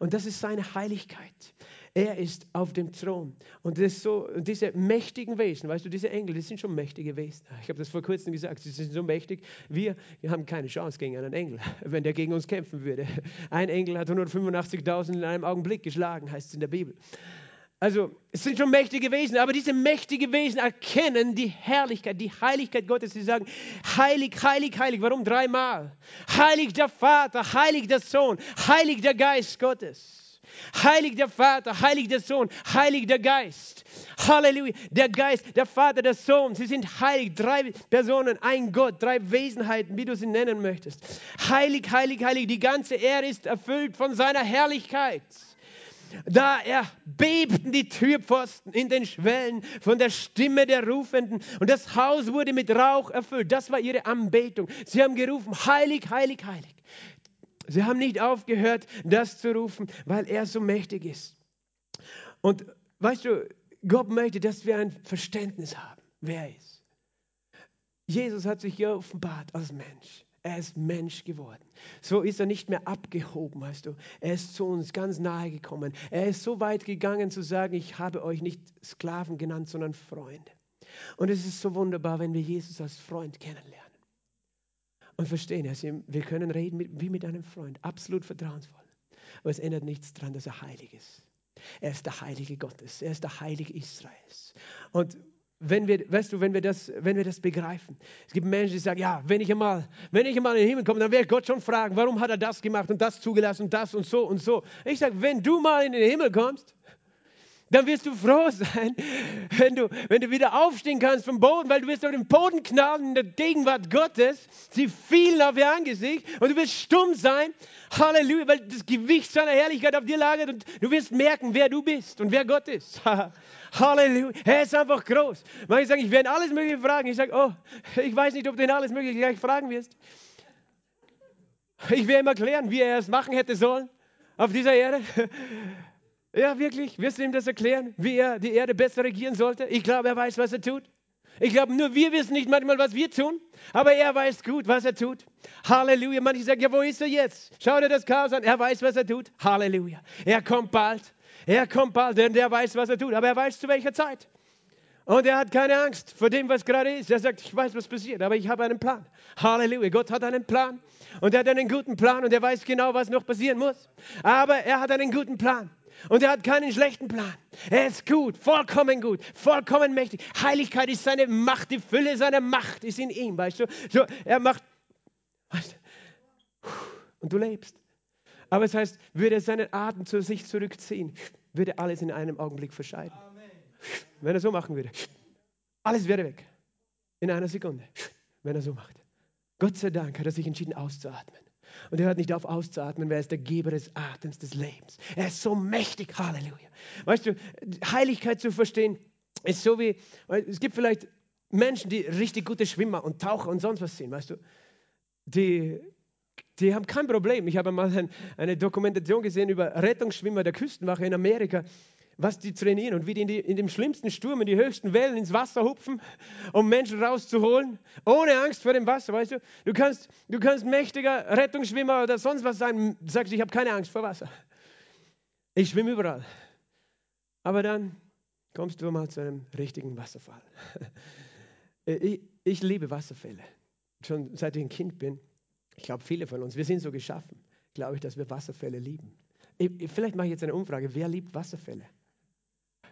Und das ist seine Heiligkeit. Er ist auf dem Thron. Und das so, diese mächtigen Wesen, weißt du, diese Engel, die sind schon mächtige Wesen. Ich habe das vor kurzem gesagt, sie sind so mächtig. Wir, wir haben keine Chance gegen einen Engel, wenn der gegen uns kämpfen würde. Ein Engel hat 185.000 in einem Augenblick geschlagen, heißt es in der Bibel. Also es sind schon mächtige Wesen, aber diese mächtigen Wesen erkennen die Herrlichkeit, die Heiligkeit Gottes. Sie sagen, heilig, heilig, heilig. Warum dreimal? Heilig der Vater, heilig der Sohn, heilig der Geist Gottes. Heilig der Vater, heilig der Sohn, heilig der Geist. Halleluja. Der Geist, der Vater, der Sohn, sie sind heilig. Drei Personen, ein Gott, drei Wesenheiten, wie du sie nennen möchtest. Heilig, heilig, heilig. Die ganze Erde ist erfüllt von seiner Herrlichkeit. Da erbebten die Türpfosten in den Schwellen von der Stimme der Rufenden und das Haus wurde mit Rauch erfüllt. Das war ihre Anbetung. Sie haben gerufen, heilig, heilig, heilig. Sie haben nicht aufgehört, das zu rufen, weil er so mächtig ist. Und weißt du, Gott möchte, dass wir ein Verständnis haben, wer er ist. Jesus hat sich hier offenbart als Mensch. Er ist Mensch geworden. So ist er nicht mehr abgehoben, weißt du. Er ist zu uns ganz nahe gekommen. Er ist so weit gegangen zu sagen, ich habe euch nicht Sklaven genannt, sondern Freunde. Und es ist so wunderbar, wenn wir Jesus als Freund kennenlernen. Und verstehen, also wir können reden wie mit einem Freund, absolut vertrauensvoll. Aber es ändert nichts daran, dass er heilig ist. Er ist der Heilige Gottes. Er ist der Heilige Israels. Und wenn wir, weißt du, wenn wir, das, wenn wir das begreifen. Es gibt Menschen, die sagen, ja, wenn ich einmal, wenn ich einmal in den Himmel komme, dann werde Gott schon fragen, warum hat er das gemacht und das zugelassen und das und so und so. Ich sage, wenn du mal in den Himmel kommst, dann wirst du froh sein, wenn du, wenn du wieder aufstehen kannst vom Boden, weil du wirst auf den Boden knallen in der Gegenwart Gottes. Sie fielen auf ihr Angesicht und du wirst stumm sein. Halleluja, weil das Gewicht seiner Herrlichkeit auf dir lagert und du wirst merken, wer du bist und wer Gott ist. Halleluja, er ist einfach groß. Manche sagen, ich werde alles Mögliche fragen. Ich sage, oh, ich weiß nicht, ob du ihn alles Mögliche gleich fragen wirst. Ich werde ihm erklären, wie er es machen hätte sollen auf dieser Erde. Ja, wirklich? Wirst du ihm das erklären, wie er die Erde besser regieren sollte? Ich glaube, er weiß, was er tut. Ich glaube, nur wir wissen nicht manchmal, was wir tun, aber er weiß gut, was er tut. Halleluja. Manche sagen, ja, wo ist er jetzt? Schau dir das Chaos an. Er weiß, was er tut. Halleluja. Er kommt bald. Er kommt bald, denn der weiß, was er tut. Aber er weiß, zu welcher Zeit. Und er hat keine Angst vor dem, was gerade ist. Er sagt, ich weiß, was passiert, aber ich habe einen Plan. Halleluja. Gott hat einen Plan. Und er hat einen guten Plan und er weiß genau, was noch passieren muss. Aber er hat einen guten Plan. Und er hat keinen schlechten Plan. Er ist gut, vollkommen gut, vollkommen mächtig. Heiligkeit ist seine Macht, die Fülle seiner Macht ist in ihm, weißt du? So, er macht, weißt du, und du lebst. Aber es heißt, würde er seinen Atem zu sich zurückziehen, würde alles in einem Augenblick verscheiden. Wenn er so machen würde, alles wäre weg. In einer Sekunde, wenn er so macht. Gott sei Dank hat er sich entschieden auszuatmen. Und er hört nicht auf auszuatmen, wer ist der Geber des Atems des Lebens. Er ist so mächtig, Halleluja. Weißt du, Heiligkeit zu verstehen, ist so wie, es gibt vielleicht Menschen, die richtig gute Schwimmer und Taucher und sonst was sind, weißt du. Die, die haben kein Problem. Ich habe mal eine Dokumentation gesehen über Rettungsschwimmer der Küstenwache in Amerika was die trainieren und wie die in, die in, dem schlimmsten Sturm in die höchsten Wellen ins Wasser hupfen, um Menschen rauszuholen, ohne Angst vor dem Wasser, weißt du? Du kannst, du kannst mächtiger Rettungsschwimmer oder sonst was sein, du sagst, ich habe keine Angst vor Wasser. Ich schwimme überall. Aber dann kommst du mal zu einem richtigen Wasserfall. Ich, ich liebe Wasserfälle. Schon seit ich ein Kind bin. Ich glaube, viele von uns, wir sind so geschaffen, glaube ich, dass wir Wasserfälle lieben. Ich, vielleicht mache ich jetzt eine Umfrage. Wer liebt Wasserfälle?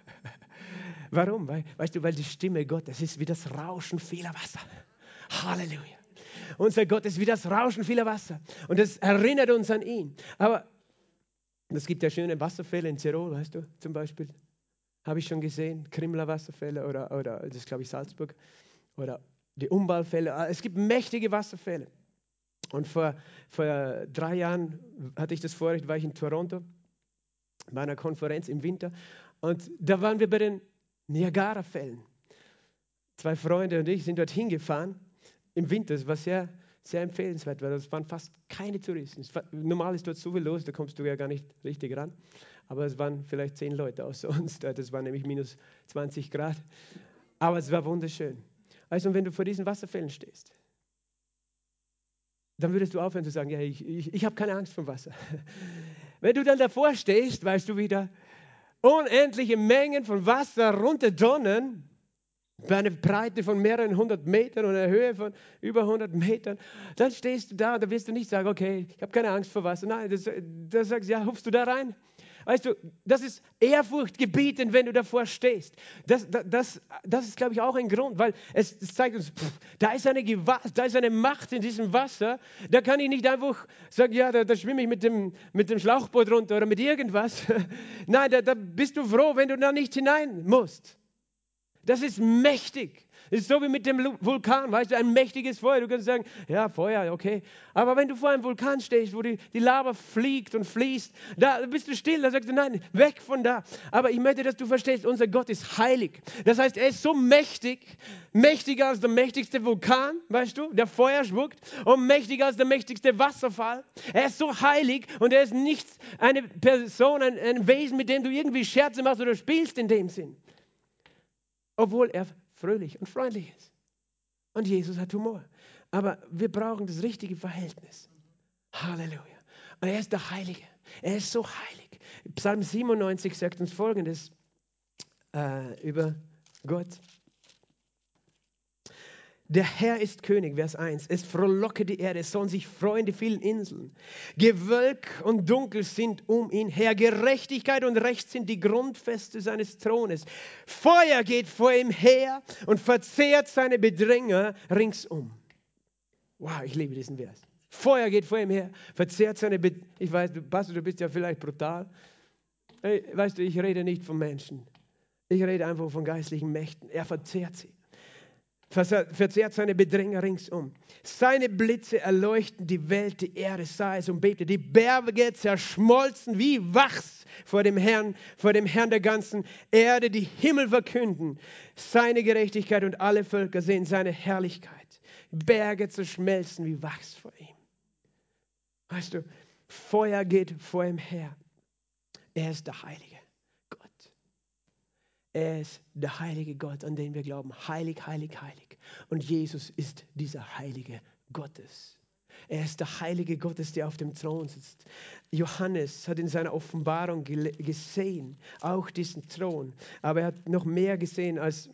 Warum? Weil, weißt du, weil die Stimme Gottes ist wie das Rauschen vieler Wasser. Halleluja. Unser Gott ist wie das Rauschen vieler Wasser. Und das erinnert uns an ihn. Aber es gibt ja schöne Wasserfälle in Tirol, weißt du, zum Beispiel. Habe ich schon gesehen. Krimler Wasserfälle oder, oder das ist, glaube ich, Salzburg. Oder die Umballfälle. Es gibt mächtige Wasserfälle. Und vor, vor drei Jahren hatte ich das Vorrecht, war ich in Toronto bei einer Konferenz im Winter. Und da waren wir bei den Niagara-Fällen. Zwei Freunde und ich sind dort hingefahren im Winter. Es war sehr, sehr empfehlenswert, weil es waren fast keine Touristen. Normal ist dort so viel los, da kommst du ja gar nicht richtig ran. Aber es waren vielleicht zehn Leute außer uns. Das war nämlich minus 20 Grad. Aber es war wunderschön. Also, wenn du vor diesen Wasserfällen stehst, dann würdest du aufhören zu sagen, ja, ich, ich, ich habe keine Angst vor Wasser. Wenn du dann davor stehst, weißt du wieder, unendliche Mengen von Wasser runterdonnern, bei einer Breite von mehreren hundert Metern und einer Höhe von über 100 Metern, dann stehst du da, da wirst du nicht sagen, okay, ich habe keine Angst vor Wasser. Nein, da sagst du, ja, hupfst du da rein? Weißt du, das ist ehrfurchtgebietend, wenn du davor stehst. Das, das, das, das ist, glaube ich, auch ein Grund, weil es, es zeigt uns, pff, da ist eine Gewalt, da ist eine Macht in diesem Wasser. Da kann ich nicht einfach sagen, ja, da, da schwimme ich mit dem, mit dem Schlauchboot runter oder mit irgendwas. Nein, da, da bist du froh, wenn du da nicht hinein musst. Das ist mächtig. Das ist so wie mit dem Vulkan, weißt du, ein mächtiges Feuer. Du kannst sagen, ja, Feuer, okay. Aber wenn du vor einem Vulkan stehst, wo die, die Lava fliegt und fließt, da bist du still, da sagst du, nein, weg von da. Aber ich möchte, dass du verstehst, unser Gott ist heilig. Das heißt, er ist so mächtig, mächtiger als der mächtigste Vulkan, weißt du, der Feuer spuckt, und mächtiger als der mächtigste Wasserfall. Er ist so heilig und er ist nicht eine Person, ein, ein Wesen, mit dem du irgendwie Scherze machst oder spielst in dem Sinn. Obwohl er fröhlich und freundlich ist. Und Jesus hat Humor. Aber wir brauchen das richtige Verhältnis. Halleluja. Und er ist der Heilige. Er ist so heilig. Psalm 97 sagt uns Folgendes äh, über Gott. Der Herr ist König, Vers 1. Es frohlocke die Erde, es sollen sich freuen die vielen Inseln. Gewölk und Dunkel sind um ihn her. Gerechtigkeit und Recht sind die Grundfeste seines Thrones. Feuer geht vor ihm her und verzehrt seine Bedränger ringsum. Wow, ich liebe diesen Vers. Feuer geht vor ihm her, verzehrt seine Bedränger. Ich weiß, Pastor, du bist ja vielleicht brutal. Hey, weißt du, ich rede nicht von Menschen. Ich rede einfach von geistlichen Mächten. Er verzehrt sie verzehrt seine Bedränger ringsum. Seine Blitze erleuchten die Welt, die Erde sah es und bebte. Die Berge zerschmolzen wie Wachs vor dem Herrn, vor dem Herrn der ganzen Erde. Die Himmel verkünden seine Gerechtigkeit und alle Völker sehen seine Herrlichkeit. Berge zerschmelzen wie Wachs vor ihm. Weißt du, Feuer geht vor ihm her. Er ist der Heilige. Er ist der heilige Gott, an den wir glauben. Heilig, heilig, heilig. Und Jesus ist dieser heilige Gottes. Er ist der heilige Gottes, der auf dem Thron sitzt. Johannes hat in seiner Offenbarung gesehen, auch diesen Thron. Aber er hat noch mehr gesehen als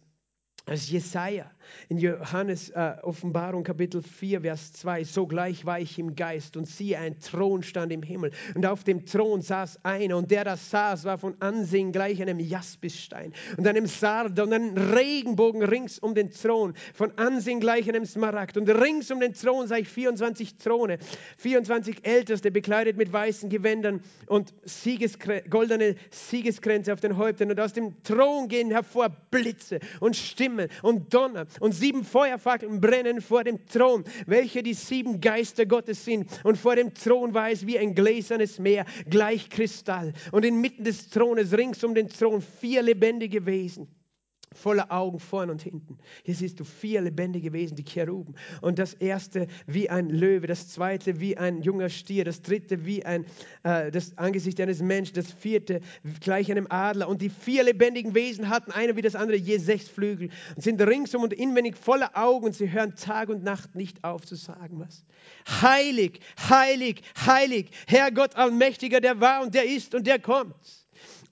als Jesaja in Johannes äh, Offenbarung Kapitel 4, Vers 2. Sogleich war ich im Geist und siehe, ein Thron stand im Himmel. Und auf dem Thron saß einer. Und der das saß, war von Ansehen gleich einem Jaspisstein und einem Sard und einem Regenbogen rings um den Thron. Von Ansehen gleich einem Smaragd. Und rings um den Thron sah ich 24 Throne, 24 Älteste, bekleidet mit weißen Gewändern und Siegeskrä goldene Siegeskränze auf den Häuptern. Und aus dem Thron gehen hervor Blitze und Stimmen Himmel und Donner und sieben Feuerfackeln brennen vor dem Thron, welche die sieben Geister Gottes sind. Und vor dem Thron war es wie ein gläsernes Meer, gleich Kristall. Und inmitten des Thrones, rings um den Thron, vier lebendige Wesen voller Augen vorn und hinten. Hier siehst du vier lebendige Wesen, die Cheruben. Und das erste wie ein Löwe, das zweite wie ein junger Stier, das dritte wie ein, äh, das Angesicht eines Menschen, das vierte gleich einem Adler. Und die vier lebendigen Wesen hatten einer wie das andere je sechs Flügel und sind ringsum und inwendig voller Augen und sie hören Tag und Nacht nicht auf zu sagen was. Heilig, heilig, heilig, Herr Gott Allmächtiger, der war und der ist und der kommt.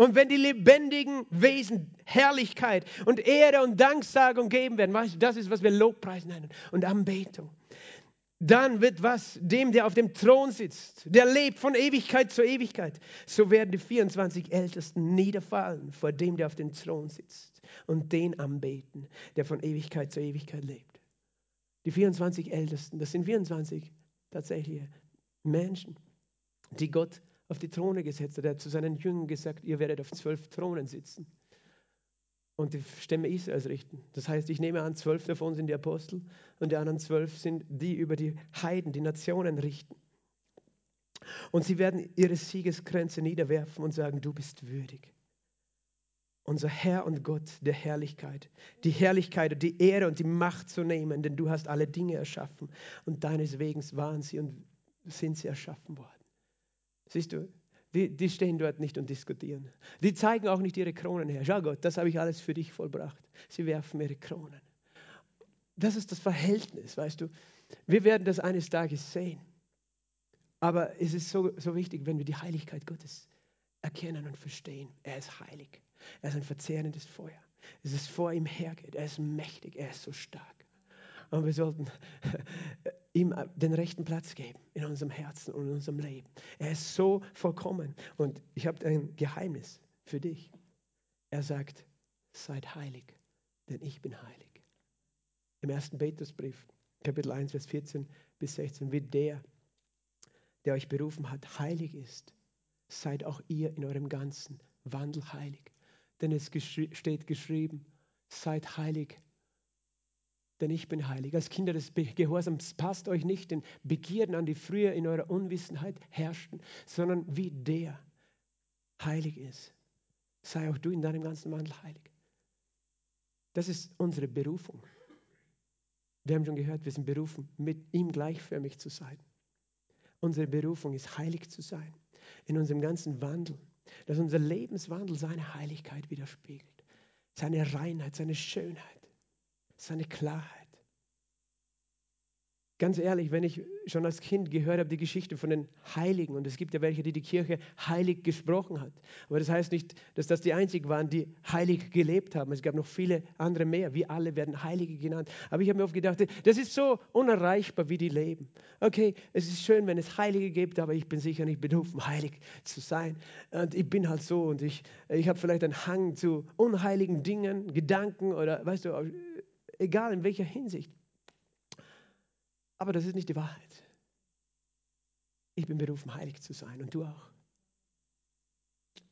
Und wenn die lebendigen Wesen Herrlichkeit und Ehre und Danksagung geben werden, weißt du, das ist, was wir Lobpreis nennen und Anbetung. Dann wird was dem, der auf dem Thron sitzt, der lebt von Ewigkeit zu Ewigkeit. So werden die 24 Ältesten niederfallen vor dem, der auf dem Thron sitzt und den anbeten, der von Ewigkeit zu Ewigkeit lebt. Die 24 Ältesten, das sind 24 tatsächliche Menschen, die Gott auf die Throne gesetzt hat. Er hat zu seinen Jüngern gesagt, ihr werdet auf zwölf Thronen sitzen. und die Stämme Israels richten. Das heißt, ich nehme an, zwölf davon sind die Apostel und die anderen zwölf sind die über die Heiden, die Nationen richten. Und sie werden ihre Siegeskränze niederwerfen und sagen, du bist würdig. Unser Herr und Gott der Herrlichkeit, die Herrlichkeit und die Ehre und die Macht zu nehmen, denn du hast alle Dinge erschaffen und deines Wegens waren sie und sind sie erschaffen worden. Siehst du, die, die stehen dort nicht und diskutieren. Die zeigen auch nicht ihre Kronen her. Schau Gott, das habe ich alles für dich vollbracht. Sie werfen ihre Kronen. Das ist das Verhältnis, weißt du. Wir werden das eines Tages sehen. Aber es ist so, so wichtig, wenn wir die Heiligkeit Gottes erkennen und verstehen. Er ist heilig. Er ist ein verzehrendes Feuer. Es ist vor ihm hergeht. Er ist mächtig. Er ist so stark. Und wir sollten ihm den rechten Platz geben in unserem Herzen und in unserem Leben. Er ist so vollkommen. Und ich habe ein Geheimnis für dich. Er sagt, seid heilig, denn ich bin heilig. Im ersten Petrusbrief, Kapitel 1, Vers 14 bis 16, wie der, der euch berufen hat, heilig ist, seid auch ihr in eurem ganzen Wandel heilig. Denn es steht geschrieben, seid heilig, denn ich bin heilig. Als Kinder des Gehorsams passt euch nicht den Begierden an, die früher in eurer Unwissenheit herrschten, sondern wie der heilig ist. Sei auch du in deinem ganzen Wandel heilig. Das ist unsere Berufung. Wir haben schon gehört, wir sind berufen, mit ihm gleichförmig zu sein. Unsere Berufung ist, heilig zu sein. In unserem ganzen Wandel. Dass unser Lebenswandel seine Heiligkeit widerspiegelt. Seine Reinheit, seine Schönheit seine Klarheit. Ganz ehrlich, wenn ich schon als Kind gehört habe, die Geschichte von den Heiligen, und es gibt ja welche, die die Kirche heilig gesprochen hat. Aber das heißt nicht, dass das die einzigen waren, die heilig gelebt haben. Es gab noch viele andere mehr. Wir alle werden Heilige genannt. Aber ich habe mir oft gedacht, das ist so unerreichbar, wie die leben. Okay, es ist schön, wenn es Heilige gibt, aber ich bin sicher nicht berufen, heilig zu sein. Und ich bin halt so und ich, ich habe vielleicht einen Hang zu unheiligen Dingen, Gedanken oder, weißt du, egal in welcher Hinsicht. Aber das ist nicht die Wahrheit. Ich bin berufen, heilig zu sein und du auch.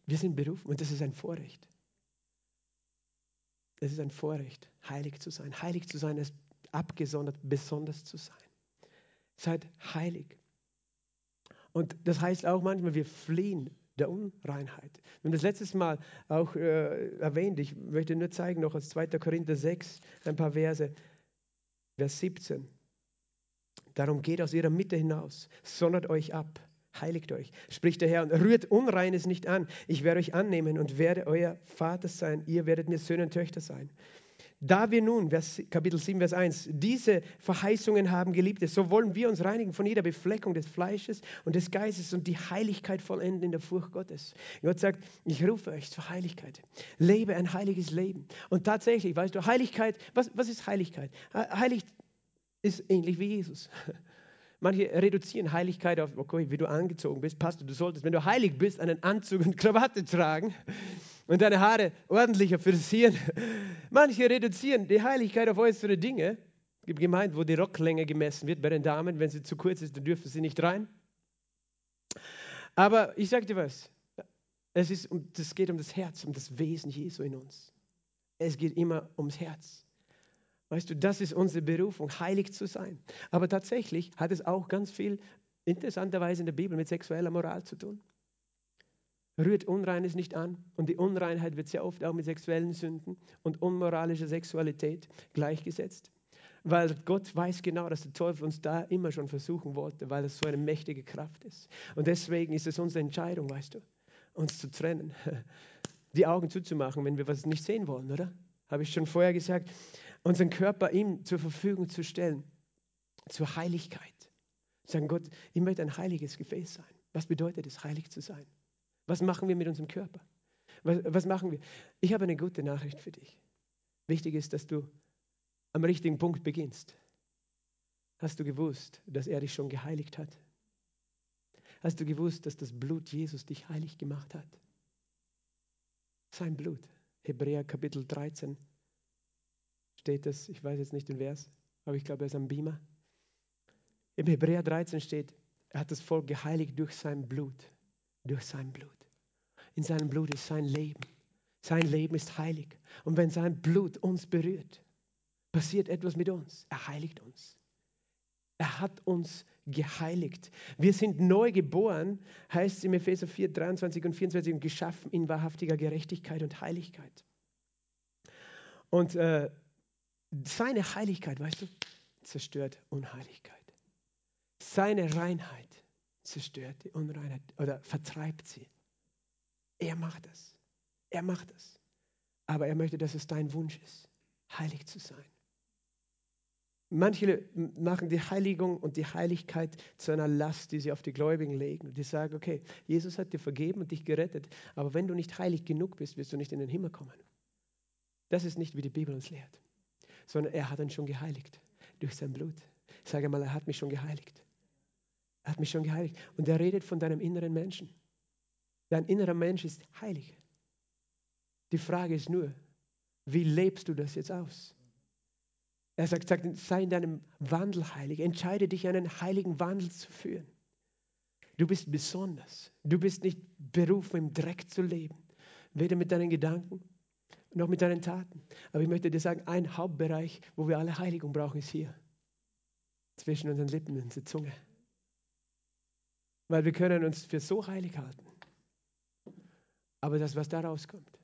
Wir sind berufen und das ist ein Vorrecht. Es ist ein Vorrecht, heilig zu sein. Heilig zu sein ist abgesondert, besonders zu sein. Seid heilig. Und das heißt auch manchmal, wir fliehen der Unreinheit. Wir haben das letztes Mal auch äh, erwähnt. Ich möchte nur zeigen, noch aus 2. Korinther 6, ein paar Verse, Vers 17. Darum geht aus ihrer Mitte hinaus, sondert euch ab, heiligt euch, spricht der Herr, und rührt Unreines nicht an. Ich werde euch annehmen und werde euer Vater sein. Ihr werdet mir Söhne und Töchter sein. Da wir nun, Vers, Kapitel 7, Vers 1, diese Verheißungen haben, Geliebte, so wollen wir uns reinigen von jeder Befleckung des Fleisches und des Geistes und die Heiligkeit vollenden in der Furcht Gottes. Gott sagt, ich rufe euch zur Heiligkeit. Lebe ein heiliges Leben. Und tatsächlich, weißt du, Heiligkeit, was, was ist Heiligkeit? Heilig ist ähnlich wie Jesus. Manche reduzieren Heiligkeit auf, okay, wie du angezogen bist, passt du, solltest, wenn du heilig bist, einen Anzug und Krawatte tragen und deine Haare ordentlicher frisieren. Manche reduzieren die Heiligkeit auf äußere Dinge. Es gibt Gemeinden, wo die Rocklänge gemessen wird bei den Damen. Wenn sie zu kurz ist, dann dürfen sie nicht rein. Aber ich sage dir was, es, ist, es geht um das Herz, um das Wesen Jesu in uns. Es geht immer ums Herz. Weißt du, das ist unsere Berufung, heilig zu sein. Aber tatsächlich hat es auch ganz viel interessanterweise in der Bibel mit sexueller Moral zu tun. Rührt Unreines nicht an. Und die Unreinheit wird sehr oft auch mit sexuellen Sünden und unmoralischer Sexualität gleichgesetzt. Weil Gott weiß genau, dass der Teufel uns da immer schon versuchen wollte, weil es so eine mächtige Kraft ist. Und deswegen ist es unsere Entscheidung, weißt du, uns zu trennen, die Augen zuzumachen, wenn wir was nicht sehen wollen, oder? Habe ich schon vorher gesagt unseren Körper ihm zur Verfügung zu stellen, zur Heiligkeit. Sagen, Gott, ich möchte ein heiliges Gefäß sein. Was bedeutet es, heilig zu sein? Was machen wir mit unserem Körper? Was, was machen wir? Ich habe eine gute Nachricht für dich. Wichtig ist, dass du am richtigen Punkt beginnst. Hast du gewusst, dass er dich schon geheiligt hat? Hast du gewusst, dass das Blut Jesus dich heilig gemacht hat? Sein Blut. Hebräer Kapitel 13, steht es, ich weiß jetzt nicht den Vers, aber ich glaube, er ist am Beamer. Im Hebräer 13 steht, er hat das Volk geheiligt durch sein Blut. Durch sein Blut. In seinem Blut ist sein Leben, Sein Leben ist heilig. Und wenn sein Blut uns berührt, passiert etwas mit uns. Er heiligt uns. Er hat uns geheiligt. Wir sind neu geboren, heißt es im Epheser 4, 23 und 24, und geschaffen in wahrhaftiger Gerechtigkeit und Heiligkeit. Und äh, seine Heiligkeit, weißt du, zerstört Unheiligkeit. Seine Reinheit zerstört die Unreinheit oder vertreibt sie. Er macht das. Er macht das. Aber er möchte, dass es dein Wunsch ist, heilig zu sein. Manche machen die Heiligung und die Heiligkeit zu einer Last, die sie auf die Gläubigen legen. Und die sagen, okay, Jesus hat dir vergeben und dich gerettet, aber wenn du nicht heilig genug bist, wirst du nicht in den Himmel kommen. Das ist nicht, wie die Bibel uns lehrt, sondern er hat uns schon geheiligt durch sein Blut. Ich sage mal, er hat mich schon geheiligt. Er hat mich schon geheiligt. Und er redet von deinem inneren Menschen. Dein innerer Mensch ist heilig. Die Frage ist nur, wie lebst du das jetzt aus? Er sagt, sagt, sei in deinem Wandel heilig. Entscheide dich, einen heiligen Wandel zu führen. Du bist besonders. Du bist nicht berufen, im Dreck zu leben. Weder mit deinen Gedanken noch mit deinen Taten. Aber ich möchte dir sagen, ein Hauptbereich, wo wir alle Heiligung brauchen, ist hier. Zwischen unseren Lippen und unserer Zunge. Weil wir können uns für so heilig halten. Aber das, was da rauskommt,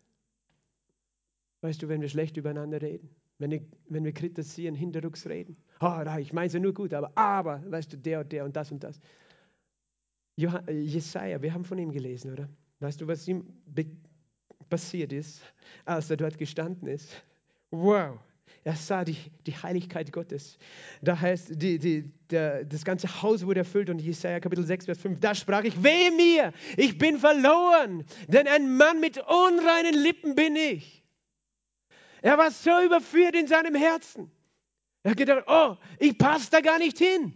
weißt du, wenn wir schlecht übereinander reden, wenn wir, wenn wir kritisieren, hinterrücks reden. Oh, ich meine es nur gut, aber, aber, weißt du, der und der und das und das. Johann, äh, Jesaja, wir haben von ihm gelesen, oder? Weißt du, was ihm passiert ist, als er dort gestanden ist? Wow! Er sah die, die Heiligkeit Gottes. Da heißt, die, die, der, das ganze Haus wurde erfüllt und Jesaja Kapitel 6, Vers 5, da sprach ich, wehe mir, ich bin verloren, denn ein Mann mit unreinen Lippen bin ich. Er war so überführt in seinem Herzen. Er hat gedacht, oh, ich passe da gar nicht hin.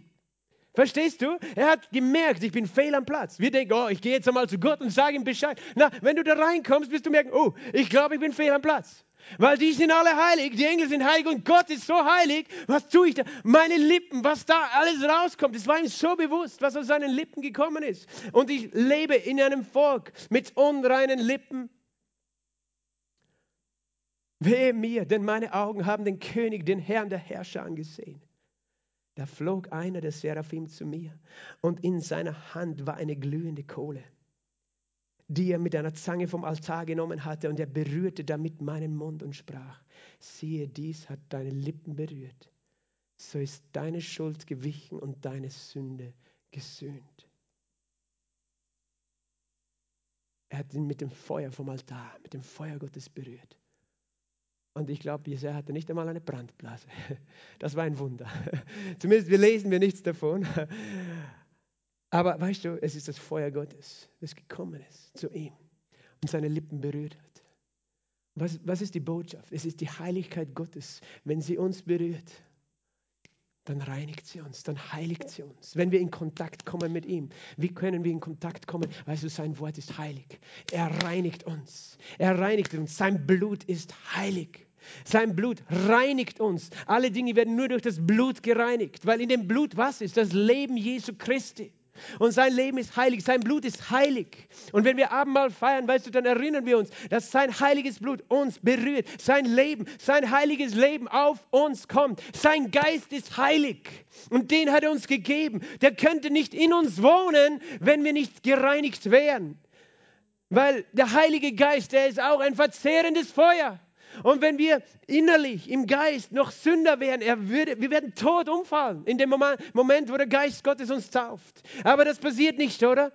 Verstehst du? Er hat gemerkt, ich bin fehl am Platz. Wir denken, oh, ich gehe jetzt einmal zu Gott und sage ihm Bescheid. Na, wenn du da reinkommst, wirst du merken, oh, ich glaube, ich bin fehl am Platz. Weil die sind alle heilig, die Engel sind heilig und Gott ist so heilig. Was tue ich da? Meine Lippen, was da alles rauskommt, das war ihm so bewusst, was aus seinen Lippen gekommen ist. Und ich lebe in einem Volk mit unreinen Lippen Wehe mir, denn meine Augen haben den König, den Herrn der Herrscher angesehen. Da flog einer der Seraphim zu mir und in seiner Hand war eine glühende Kohle, die er mit einer Zange vom Altar genommen hatte und er berührte damit meinen Mund und sprach, siehe, dies hat deine Lippen berührt, so ist deine Schuld gewichen und deine Sünde gesühnt. Er hat ihn mit dem Feuer vom Altar, mit dem Feuer Gottes berührt. Und ich glaube, Jesaja hatte nicht einmal eine Brandblase. Das war ein Wunder. Zumindest wir lesen wir nichts davon. Aber weißt du, es ist das Feuer Gottes, das gekommen ist zu ihm und seine Lippen berührt hat. Was, was ist die Botschaft? Es ist die Heiligkeit Gottes. Wenn sie uns berührt, dann reinigt sie uns, dann heiligt sie uns. Wenn wir in Kontakt kommen mit ihm, wie können wir in Kontakt kommen? Weißt du, sein Wort ist heilig. Er reinigt uns. Er reinigt uns. Sein Blut ist heilig. Sein Blut reinigt uns. Alle Dinge werden nur durch das Blut gereinigt, weil in dem Blut was ist? Das Leben Jesu Christi. Und sein Leben ist heilig, sein Blut ist heilig. Und wenn wir Abendmahl feiern, weißt du, dann erinnern wir uns, dass sein heiliges Blut uns berührt, sein Leben, sein heiliges Leben auf uns kommt. Sein Geist ist heilig und den hat er uns gegeben. Der könnte nicht in uns wohnen, wenn wir nicht gereinigt wären. Weil der Heilige Geist, der ist auch ein verzehrendes Feuer. Und wenn wir innerlich im Geist noch Sünder wären, er würde, wir werden tot umfallen in dem Moment, wo der Geist Gottes uns tauft. Aber das passiert nicht, oder?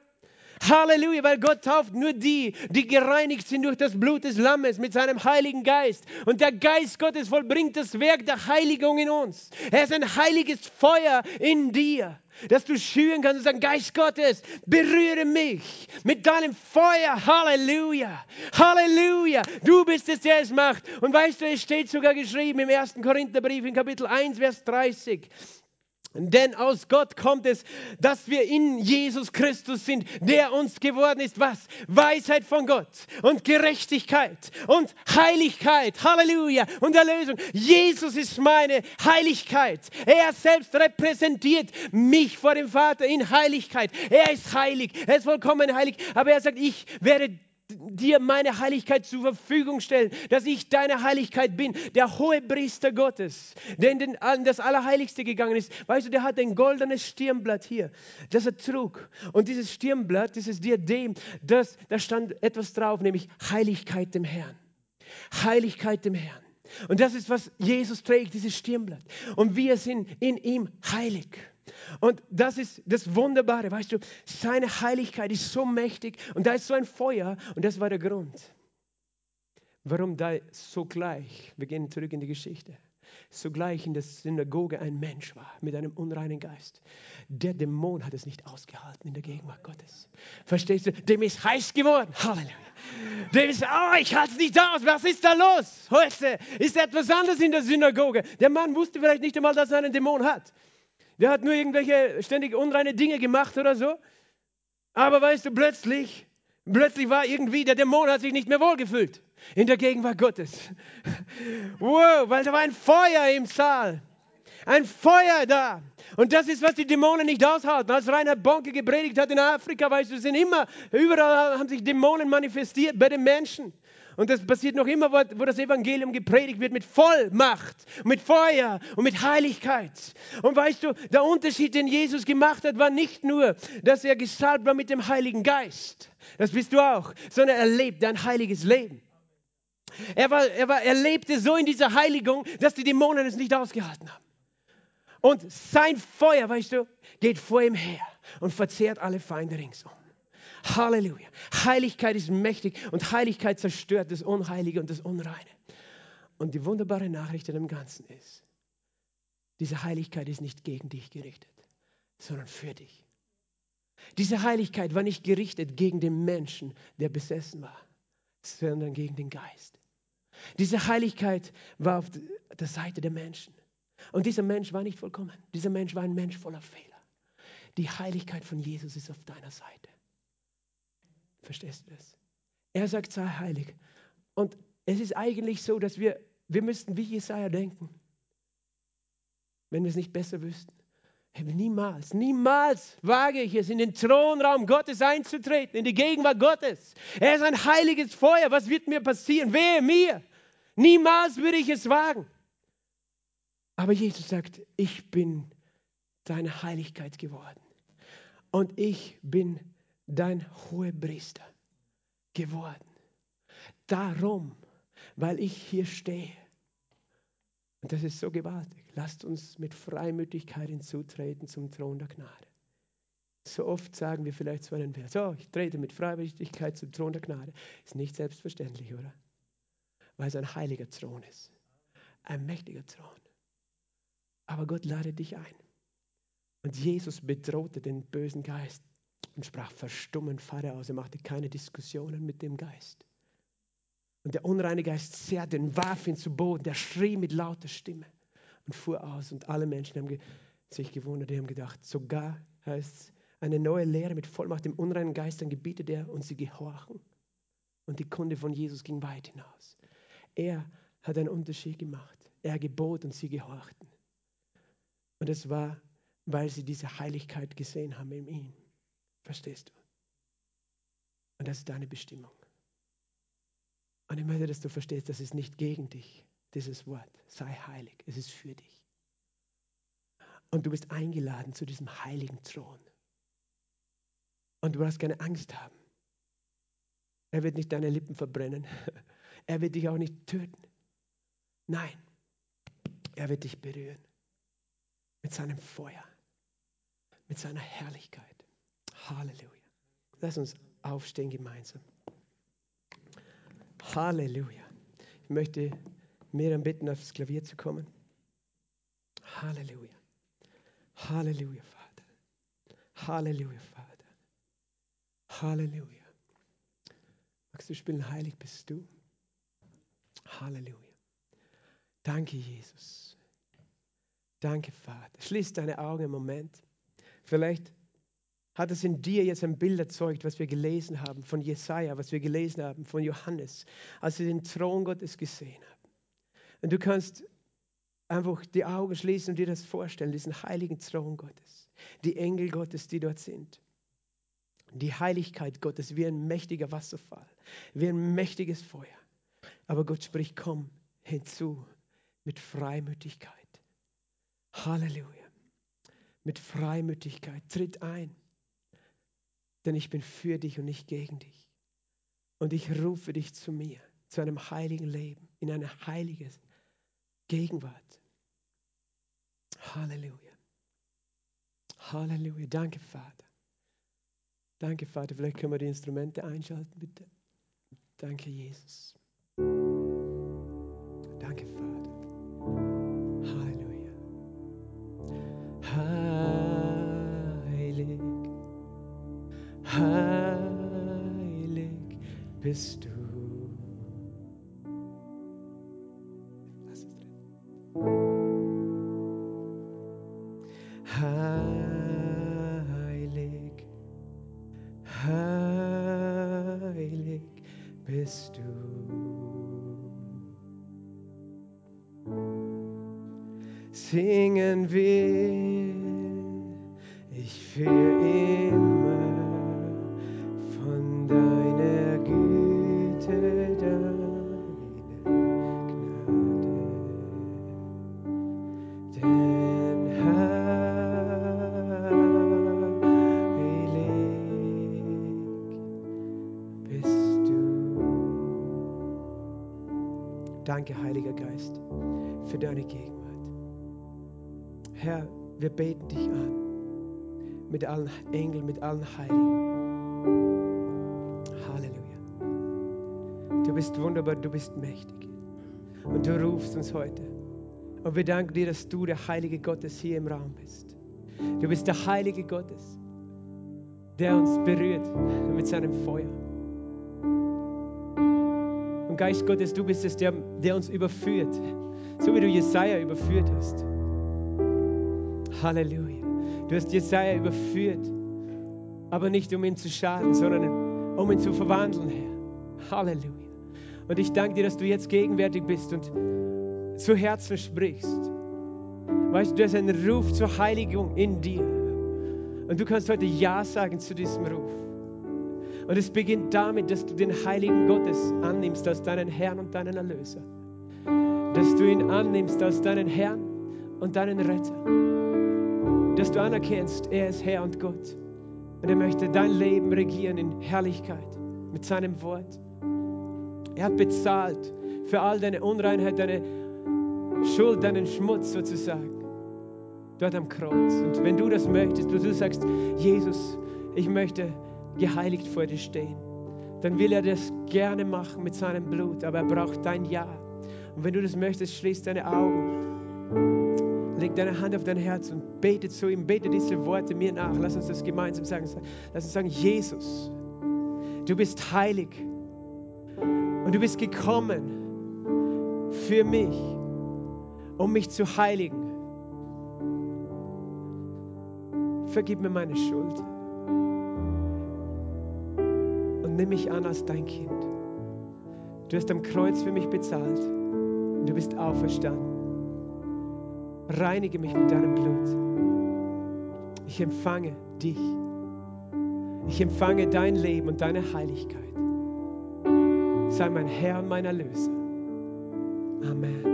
Halleluja, weil Gott tauft nur die, die gereinigt sind durch das Blut des Lammes mit seinem Heiligen Geist. Und der Geist Gottes vollbringt das Werk der Heiligung in uns. Er ist ein heiliges Feuer in dir, dass du schüren kannst und sagen, Geist Gottes, berühre mich mit deinem Feuer. Halleluja, Halleluja. Du bist es, der es macht. Und weißt du, es steht sogar geschrieben im 1. Korintherbrief in Kapitel 1, Vers 30. Denn aus Gott kommt es, dass wir in Jesus Christus sind, der uns geworden ist. Was? Weisheit von Gott und Gerechtigkeit und Heiligkeit. Halleluja. Und Erlösung. Jesus ist meine Heiligkeit. Er selbst repräsentiert mich vor dem Vater in Heiligkeit. Er ist heilig. Er ist vollkommen heilig. Aber er sagt, ich werde dir meine Heiligkeit zur Verfügung stellen, dass ich deine Heiligkeit bin, der hohe Priester Gottes, der in das Allerheiligste gegangen ist. Weißt du, der hat ein goldenes Stirnblatt hier, das er trug. Und dieses Stirnblatt, dieses Diadem, das, da stand etwas drauf, nämlich Heiligkeit dem Herrn. Heiligkeit dem Herrn. Und das ist, was Jesus trägt, dieses Stirnblatt. Und wir sind in ihm heilig. Und das ist das Wunderbare, weißt du, seine Heiligkeit ist so mächtig und da ist so ein Feuer und das war der Grund, warum da sogleich, wir gehen zurück in die Geschichte, sogleich in der Synagoge ein Mensch war mit einem unreinen Geist. Der Dämon hat es nicht ausgehalten in der Gegenwart Gottes. Verstehst du? Dem ist heiß geworden. Halleluja. Dem ist, oh, ich halte es nicht aus. Was ist da los? Heute ist etwas anderes in der Synagoge. Der Mann wusste vielleicht nicht einmal, dass er einen Dämon hat. Der hat nur irgendwelche ständig unreine Dinge gemacht oder so. Aber weißt du, plötzlich, plötzlich war irgendwie, der Dämon hat sich nicht mehr wohlgefühlt in der Gegenwart Gottes. Wow, weil da war ein Feuer im Saal. Ein Feuer da. Und das ist, was die Dämonen nicht aushalten. Als Reinhard Bonke gepredigt hat in Afrika, weißt du, sind immer, überall haben sich Dämonen manifestiert bei den Menschen. Und das passiert noch immer, wo das Evangelium gepredigt wird, mit Vollmacht, mit Feuer und mit Heiligkeit. Und weißt du, der Unterschied, den Jesus gemacht hat, war nicht nur, dass er gesalbt war mit dem Heiligen Geist. Das bist du auch, sondern er lebt ein heiliges Leben. Er, war, er, war, er lebte so in dieser Heiligung, dass die Dämonen es nicht ausgehalten haben. Und sein Feuer, weißt du, geht vor ihm her und verzehrt alle Feinde ringsum. Halleluja. Heiligkeit ist mächtig und Heiligkeit zerstört das Unheilige und das Unreine. Und die wunderbare Nachricht an dem Ganzen ist, diese Heiligkeit ist nicht gegen dich gerichtet, sondern für dich. Diese Heiligkeit war nicht gerichtet gegen den Menschen, der besessen war, sondern gegen den Geist. Diese Heiligkeit war auf der Seite der Menschen. Und dieser Mensch war nicht vollkommen. Dieser Mensch war ein Mensch voller Fehler. Die Heiligkeit von Jesus ist auf deiner Seite. Verstehst du das? Er sagt, sei heilig. Und es ist eigentlich so, dass wir, wir müssten wie Jesaja denken, wenn wir es nicht besser wüssten. Niemals, niemals wage ich es, in den Thronraum Gottes einzutreten, in die Gegenwart Gottes. Er ist ein heiliges Feuer. Was wird mir passieren? Wehe mir. Niemals würde ich es wagen. Aber Jesus sagt, ich bin deine Heiligkeit geworden. Und ich bin dein hoher Priester geworden. Darum, weil ich hier stehe. Und das ist so gewaltig. Lasst uns mit Freimütigkeit hinzutreten zum Thron der Gnade. So oft sagen wir vielleicht so einen Vers, so, ich trete mit Freimütigkeit zum Thron der Gnade. Ist nicht selbstverständlich, oder? Weil es ein heiliger Thron ist. Ein mächtiger Thron. Aber Gott lade dich ein. Und Jesus bedrohte den bösen Geist und sprach verstummen Vater aus. Er machte keine Diskussionen mit dem Geist. Und der unreine Geist zerrte ihn, warf ihn zu Boden. Der schrie mit lauter Stimme und fuhr aus. Und alle Menschen haben sich gewundert, die haben gedacht, sogar heißt es, eine neue Lehre mit Vollmacht dem unreinen Geist, dann gebietet er und sie gehorchen. Und die Kunde von Jesus ging weit hinaus. Er hat einen Unterschied gemacht. Er gebot und sie gehorchten. Und es war, weil sie diese Heiligkeit gesehen haben in ihm. Verstehst du? Und das ist deine Bestimmung. Und ich möchte, dass du verstehst, das ist nicht gegen dich, dieses Wort. Sei heilig. Es ist für dich. Und du bist eingeladen zu diesem heiligen Thron. Und du brauchst keine Angst haben. Er wird nicht deine Lippen verbrennen. Er wird dich auch nicht töten. Nein, er wird dich berühren. Mit seinem Feuer. Mit seiner Herrlichkeit. Halleluja. Lass uns aufstehen gemeinsam. Halleluja. Ich möchte Miriam bitten, aufs Klavier zu kommen. Halleluja. Halleluja, Vater. Halleluja, Vater. Halleluja. Magst du spielen, heilig bist du? Halleluja. Danke, Jesus. Danke, Vater. Schließ deine Augen im Moment. Vielleicht hat es in dir jetzt ein Bild erzeugt, was wir gelesen haben von Jesaja, was wir gelesen haben von Johannes, als sie den Thron Gottes gesehen haben. Und du kannst einfach die Augen schließen und dir das vorstellen, diesen heiligen Thron Gottes, die Engel Gottes, die dort sind, Die Heiligkeit Gottes wie ein mächtiger Wasserfall, wie ein mächtiges Feuer. Aber Gott spricht, komm hinzu mit Freimütigkeit. Halleluja. Mit Freimütigkeit. Tritt ein. Denn ich bin für dich und nicht gegen dich. Und ich rufe dich zu mir, zu einem heiligen Leben, in eine heilige Gegenwart. Halleluja. Halleluja. Danke, Vater. Danke, Vater. Vielleicht können wir die Instrumente einschalten, bitte. Danke, Jesus. Danke, Vater. Heilig bist du. Mit allen Engeln, mit allen Heiligen. Halleluja. Du bist wunderbar, du bist mächtig. Und du rufst uns heute. Und wir danken dir, dass du der Heilige Gottes hier im Raum bist. Du bist der Heilige Gottes, der uns berührt mit seinem Feuer. Und Geist Gottes, du bist es, der, der uns überführt, so wie du Jesaja überführt hast. Halleluja. Du hast Jesaja überführt, aber nicht um ihn zu schaden, sondern um ihn zu verwandeln, Herr. Halleluja. Und ich danke dir, dass du jetzt gegenwärtig bist und zu Herzen sprichst. Weißt du, du hast einen Ruf zur Heiligung in dir. Und du kannst heute Ja sagen zu diesem Ruf. Und es beginnt damit, dass du den Heiligen Gottes annimmst als deinen Herrn und deinen Erlöser. Dass du ihn annimmst als deinen Herrn und deinen Retter. Dass du anerkennst, er ist Herr und Gott. Und er möchte dein Leben regieren in Herrlichkeit mit seinem Wort. Er hat bezahlt für all deine Unreinheit, deine Schuld, deinen Schmutz sozusagen. Dort am Kreuz. Und wenn du das möchtest, du, du sagst, Jesus, ich möchte geheiligt vor dir stehen, dann will er das gerne machen mit seinem Blut, aber er braucht dein Ja. Und wenn du das möchtest, schließ deine Augen, leg deine Hand auf dein Herz und bete zu ihm, bete diese Worte mir nach. Lass uns das gemeinsam sagen. Lass uns sagen, Jesus, du bist heilig und du bist gekommen für mich, um mich zu heiligen. Vergib mir meine Schuld und nimm mich an als dein Kind. Du hast am Kreuz für mich bezahlt und du bist auferstanden. Reinige mich mit deinem Blut. Ich empfange dich. Ich empfange dein Leben und deine Heiligkeit. Sei mein Herr und mein Erlöser. Amen.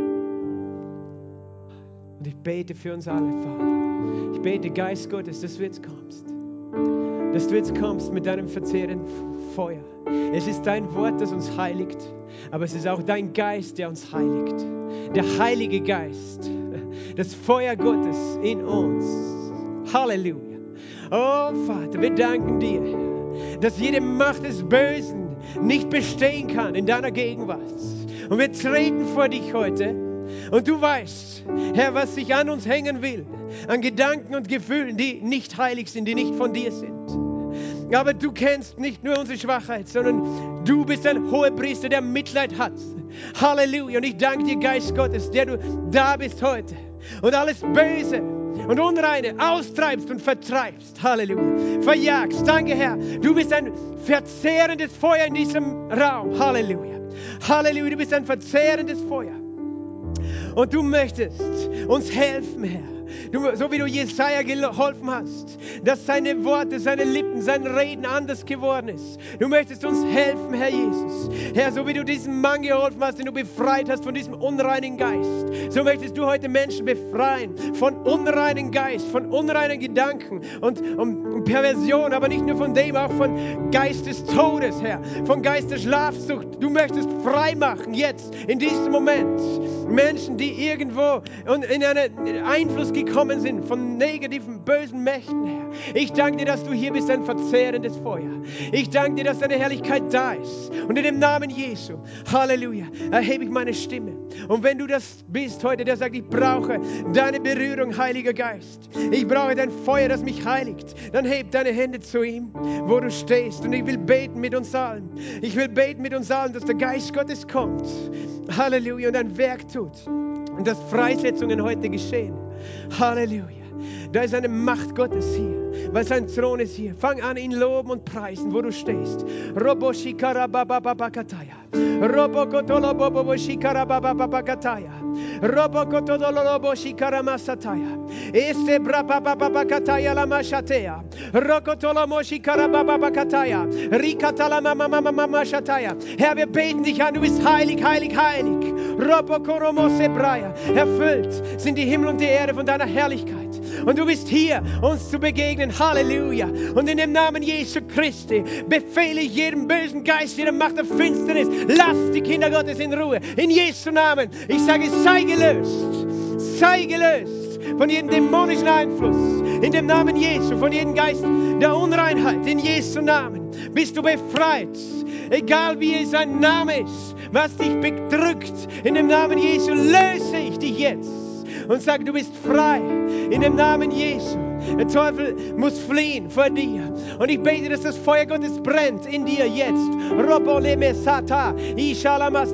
Und ich bete für uns alle, Vater. Ich bete, Geist Gottes, dass du jetzt kommst. Dass du jetzt kommst mit deinem verzehrenden Feuer. Es ist dein Wort, das uns heiligt, aber es ist auch dein Geist, der uns heiligt. Der Heilige Geist, das Feuer Gottes in uns. Halleluja. Oh Vater, wir danken dir, dass jede Macht des Bösen nicht bestehen kann in deiner Gegenwart. Und wir treten vor dich heute. Und du weißt, Herr, was sich an uns hängen will, an Gedanken und Gefühlen, die nicht heilig sind, die nicht von dir sind. Aber du kennst nicht nur unsere Schwachheit, sondern du bist ein hoher Priester, der Mitleid hat. Halleluja. Und ich danke dir, Geist Gottes, der du da bist heute und alles Böse und Unreine austreibst und vertreibst. Halleluja. Verjagst. Danke, Herr. Du bist ein verzehrendes Feuer in diesem Raum. Halleluja. Halleluja. Du bist ein verzehrendes Feuer. Und du möchtest uns helfen, Herr, So wie du Jesaja geholfen hast, dass seine Worte, seine Lippen, sein Reden anders geworden ist. Du möchtest uns helfen, Herr Jesus. Herr, so wie du diesem Mann geholfen hast, den du befreit hast von diesem unreinen Geist, so möchtest du heute Menschen befreien von unreinen Geist, von unreinen Gedanken und, und, Perversion, aber nicht nur von dem, auch von Geist des Todes, Herr, von Geist der Schlafsucht. Du möchtest frei machen, jetzt, in diesem Moment. Menschen, die irgendwo in einen Einfluss gekommen sind von negativen, bösen Mächten, Herr. Ich danke dir, dass du hier bist, ein verzehrendes Feuer. Ich danke dir, dass deine Herrlichkeit da ist. Und in dem Namen Jesu, Halleluja, erhebe ich meine Stimme. Und wenn du das bist heute, der sagt, ich brauche deine Berührung, Heiliger Geist. Ich brauche dein Feuer, das mich heiligt. Dann heb deine Hände zu ihm, wo du stehst. Und ich will beten mit uns allen. Ich will beten mit uns allen, dass der Geist Gottes kommt. Halleluja. Und ein Werk tut. Und dass Freisetzungen heute geschehen. Halleluja. Da ist eine Macht Gottes hier, weil sein Thron ist hier. Fang an, ihn loben und preisen, wo du stehst. Robo shikara baba baba kataya. Robo kotolo bobo shikara baba baba kataya. Robo kotolo lobo shikara masataya. Este braba baba baba kataya la mashatea. Rokotolo moshikara baba baba kataya. Rikatala mama mama mama shataya. Herr, wir beten dich an, du bist heilig, heilig, heilig. Erfüllt sind die Himmel und die Erde von deiner Herrlichkeit. Und du bist hier, uns zu begegnen. Halleluja. Und in dem Namen Jesu Christi befehle ich jedem bösen Geist, jeder Macht der Finsternis, lass die Kinder Gottes in Ruhe. In Jesu Namen. Ich sage, sei gelöst. Sei gelöst von jedem dämonischen Einfluss. In dem Namen Jesu, von jedem Geist der Unreinheit. In Jesu Namen bist du befreit. Egal wie sein Name ist, was dich bedrückt. In dem Namen Jesu löse ich dich jetzt und sage, du bist frei in dem Namen Jesu. Der Teufel muss fliehen vor dir. Und ich bete, dass das Feuer Gottes brennt in dir jetzt.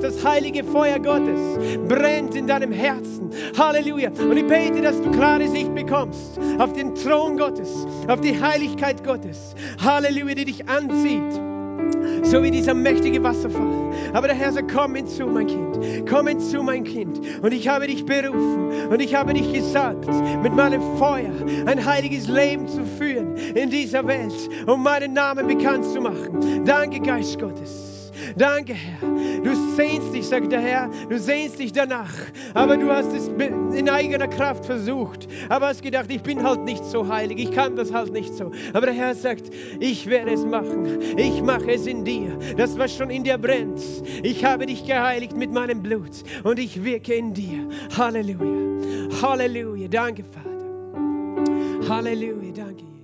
Das heilige Feuer Gottes brennt in deinem Herzen. Halleluja. Und ich bete, dass du klare Sicht bekommst auf den Thron Gottes, auf die Heiligkeit Gottes. Halleluja, die dich anzieht so wie dieser mächtige Wasserfall. Aber der Herr sagt, komm hinzu, mein Kind, komm hinzu, mein Kind. Und ich habe dich berufen und ich habe dich gesagt, mit meinem Feuer ein heiliges Leben zu führen in dieser Welt, um meinen Namen bekannt zu machen. Danke, Geist Gottes. Danke, Herr. Du sehnst dich, sagt der Herr, du sehnst dich danach. Aber du hast es in eigener Kraft versucht. Aber hast gedacht, ich bin halt nicht so heilig, ich kann das halt nicht so. Aber der Herr sagt, ich werde es machen. Ich mache es in dir. Das, was schon in dir brennt. Ich habe dich geheiligt mit meinem Blut und ich wirke in dir. Halleluja. Halleluja. Danke, Vater. Halleluja. Danke.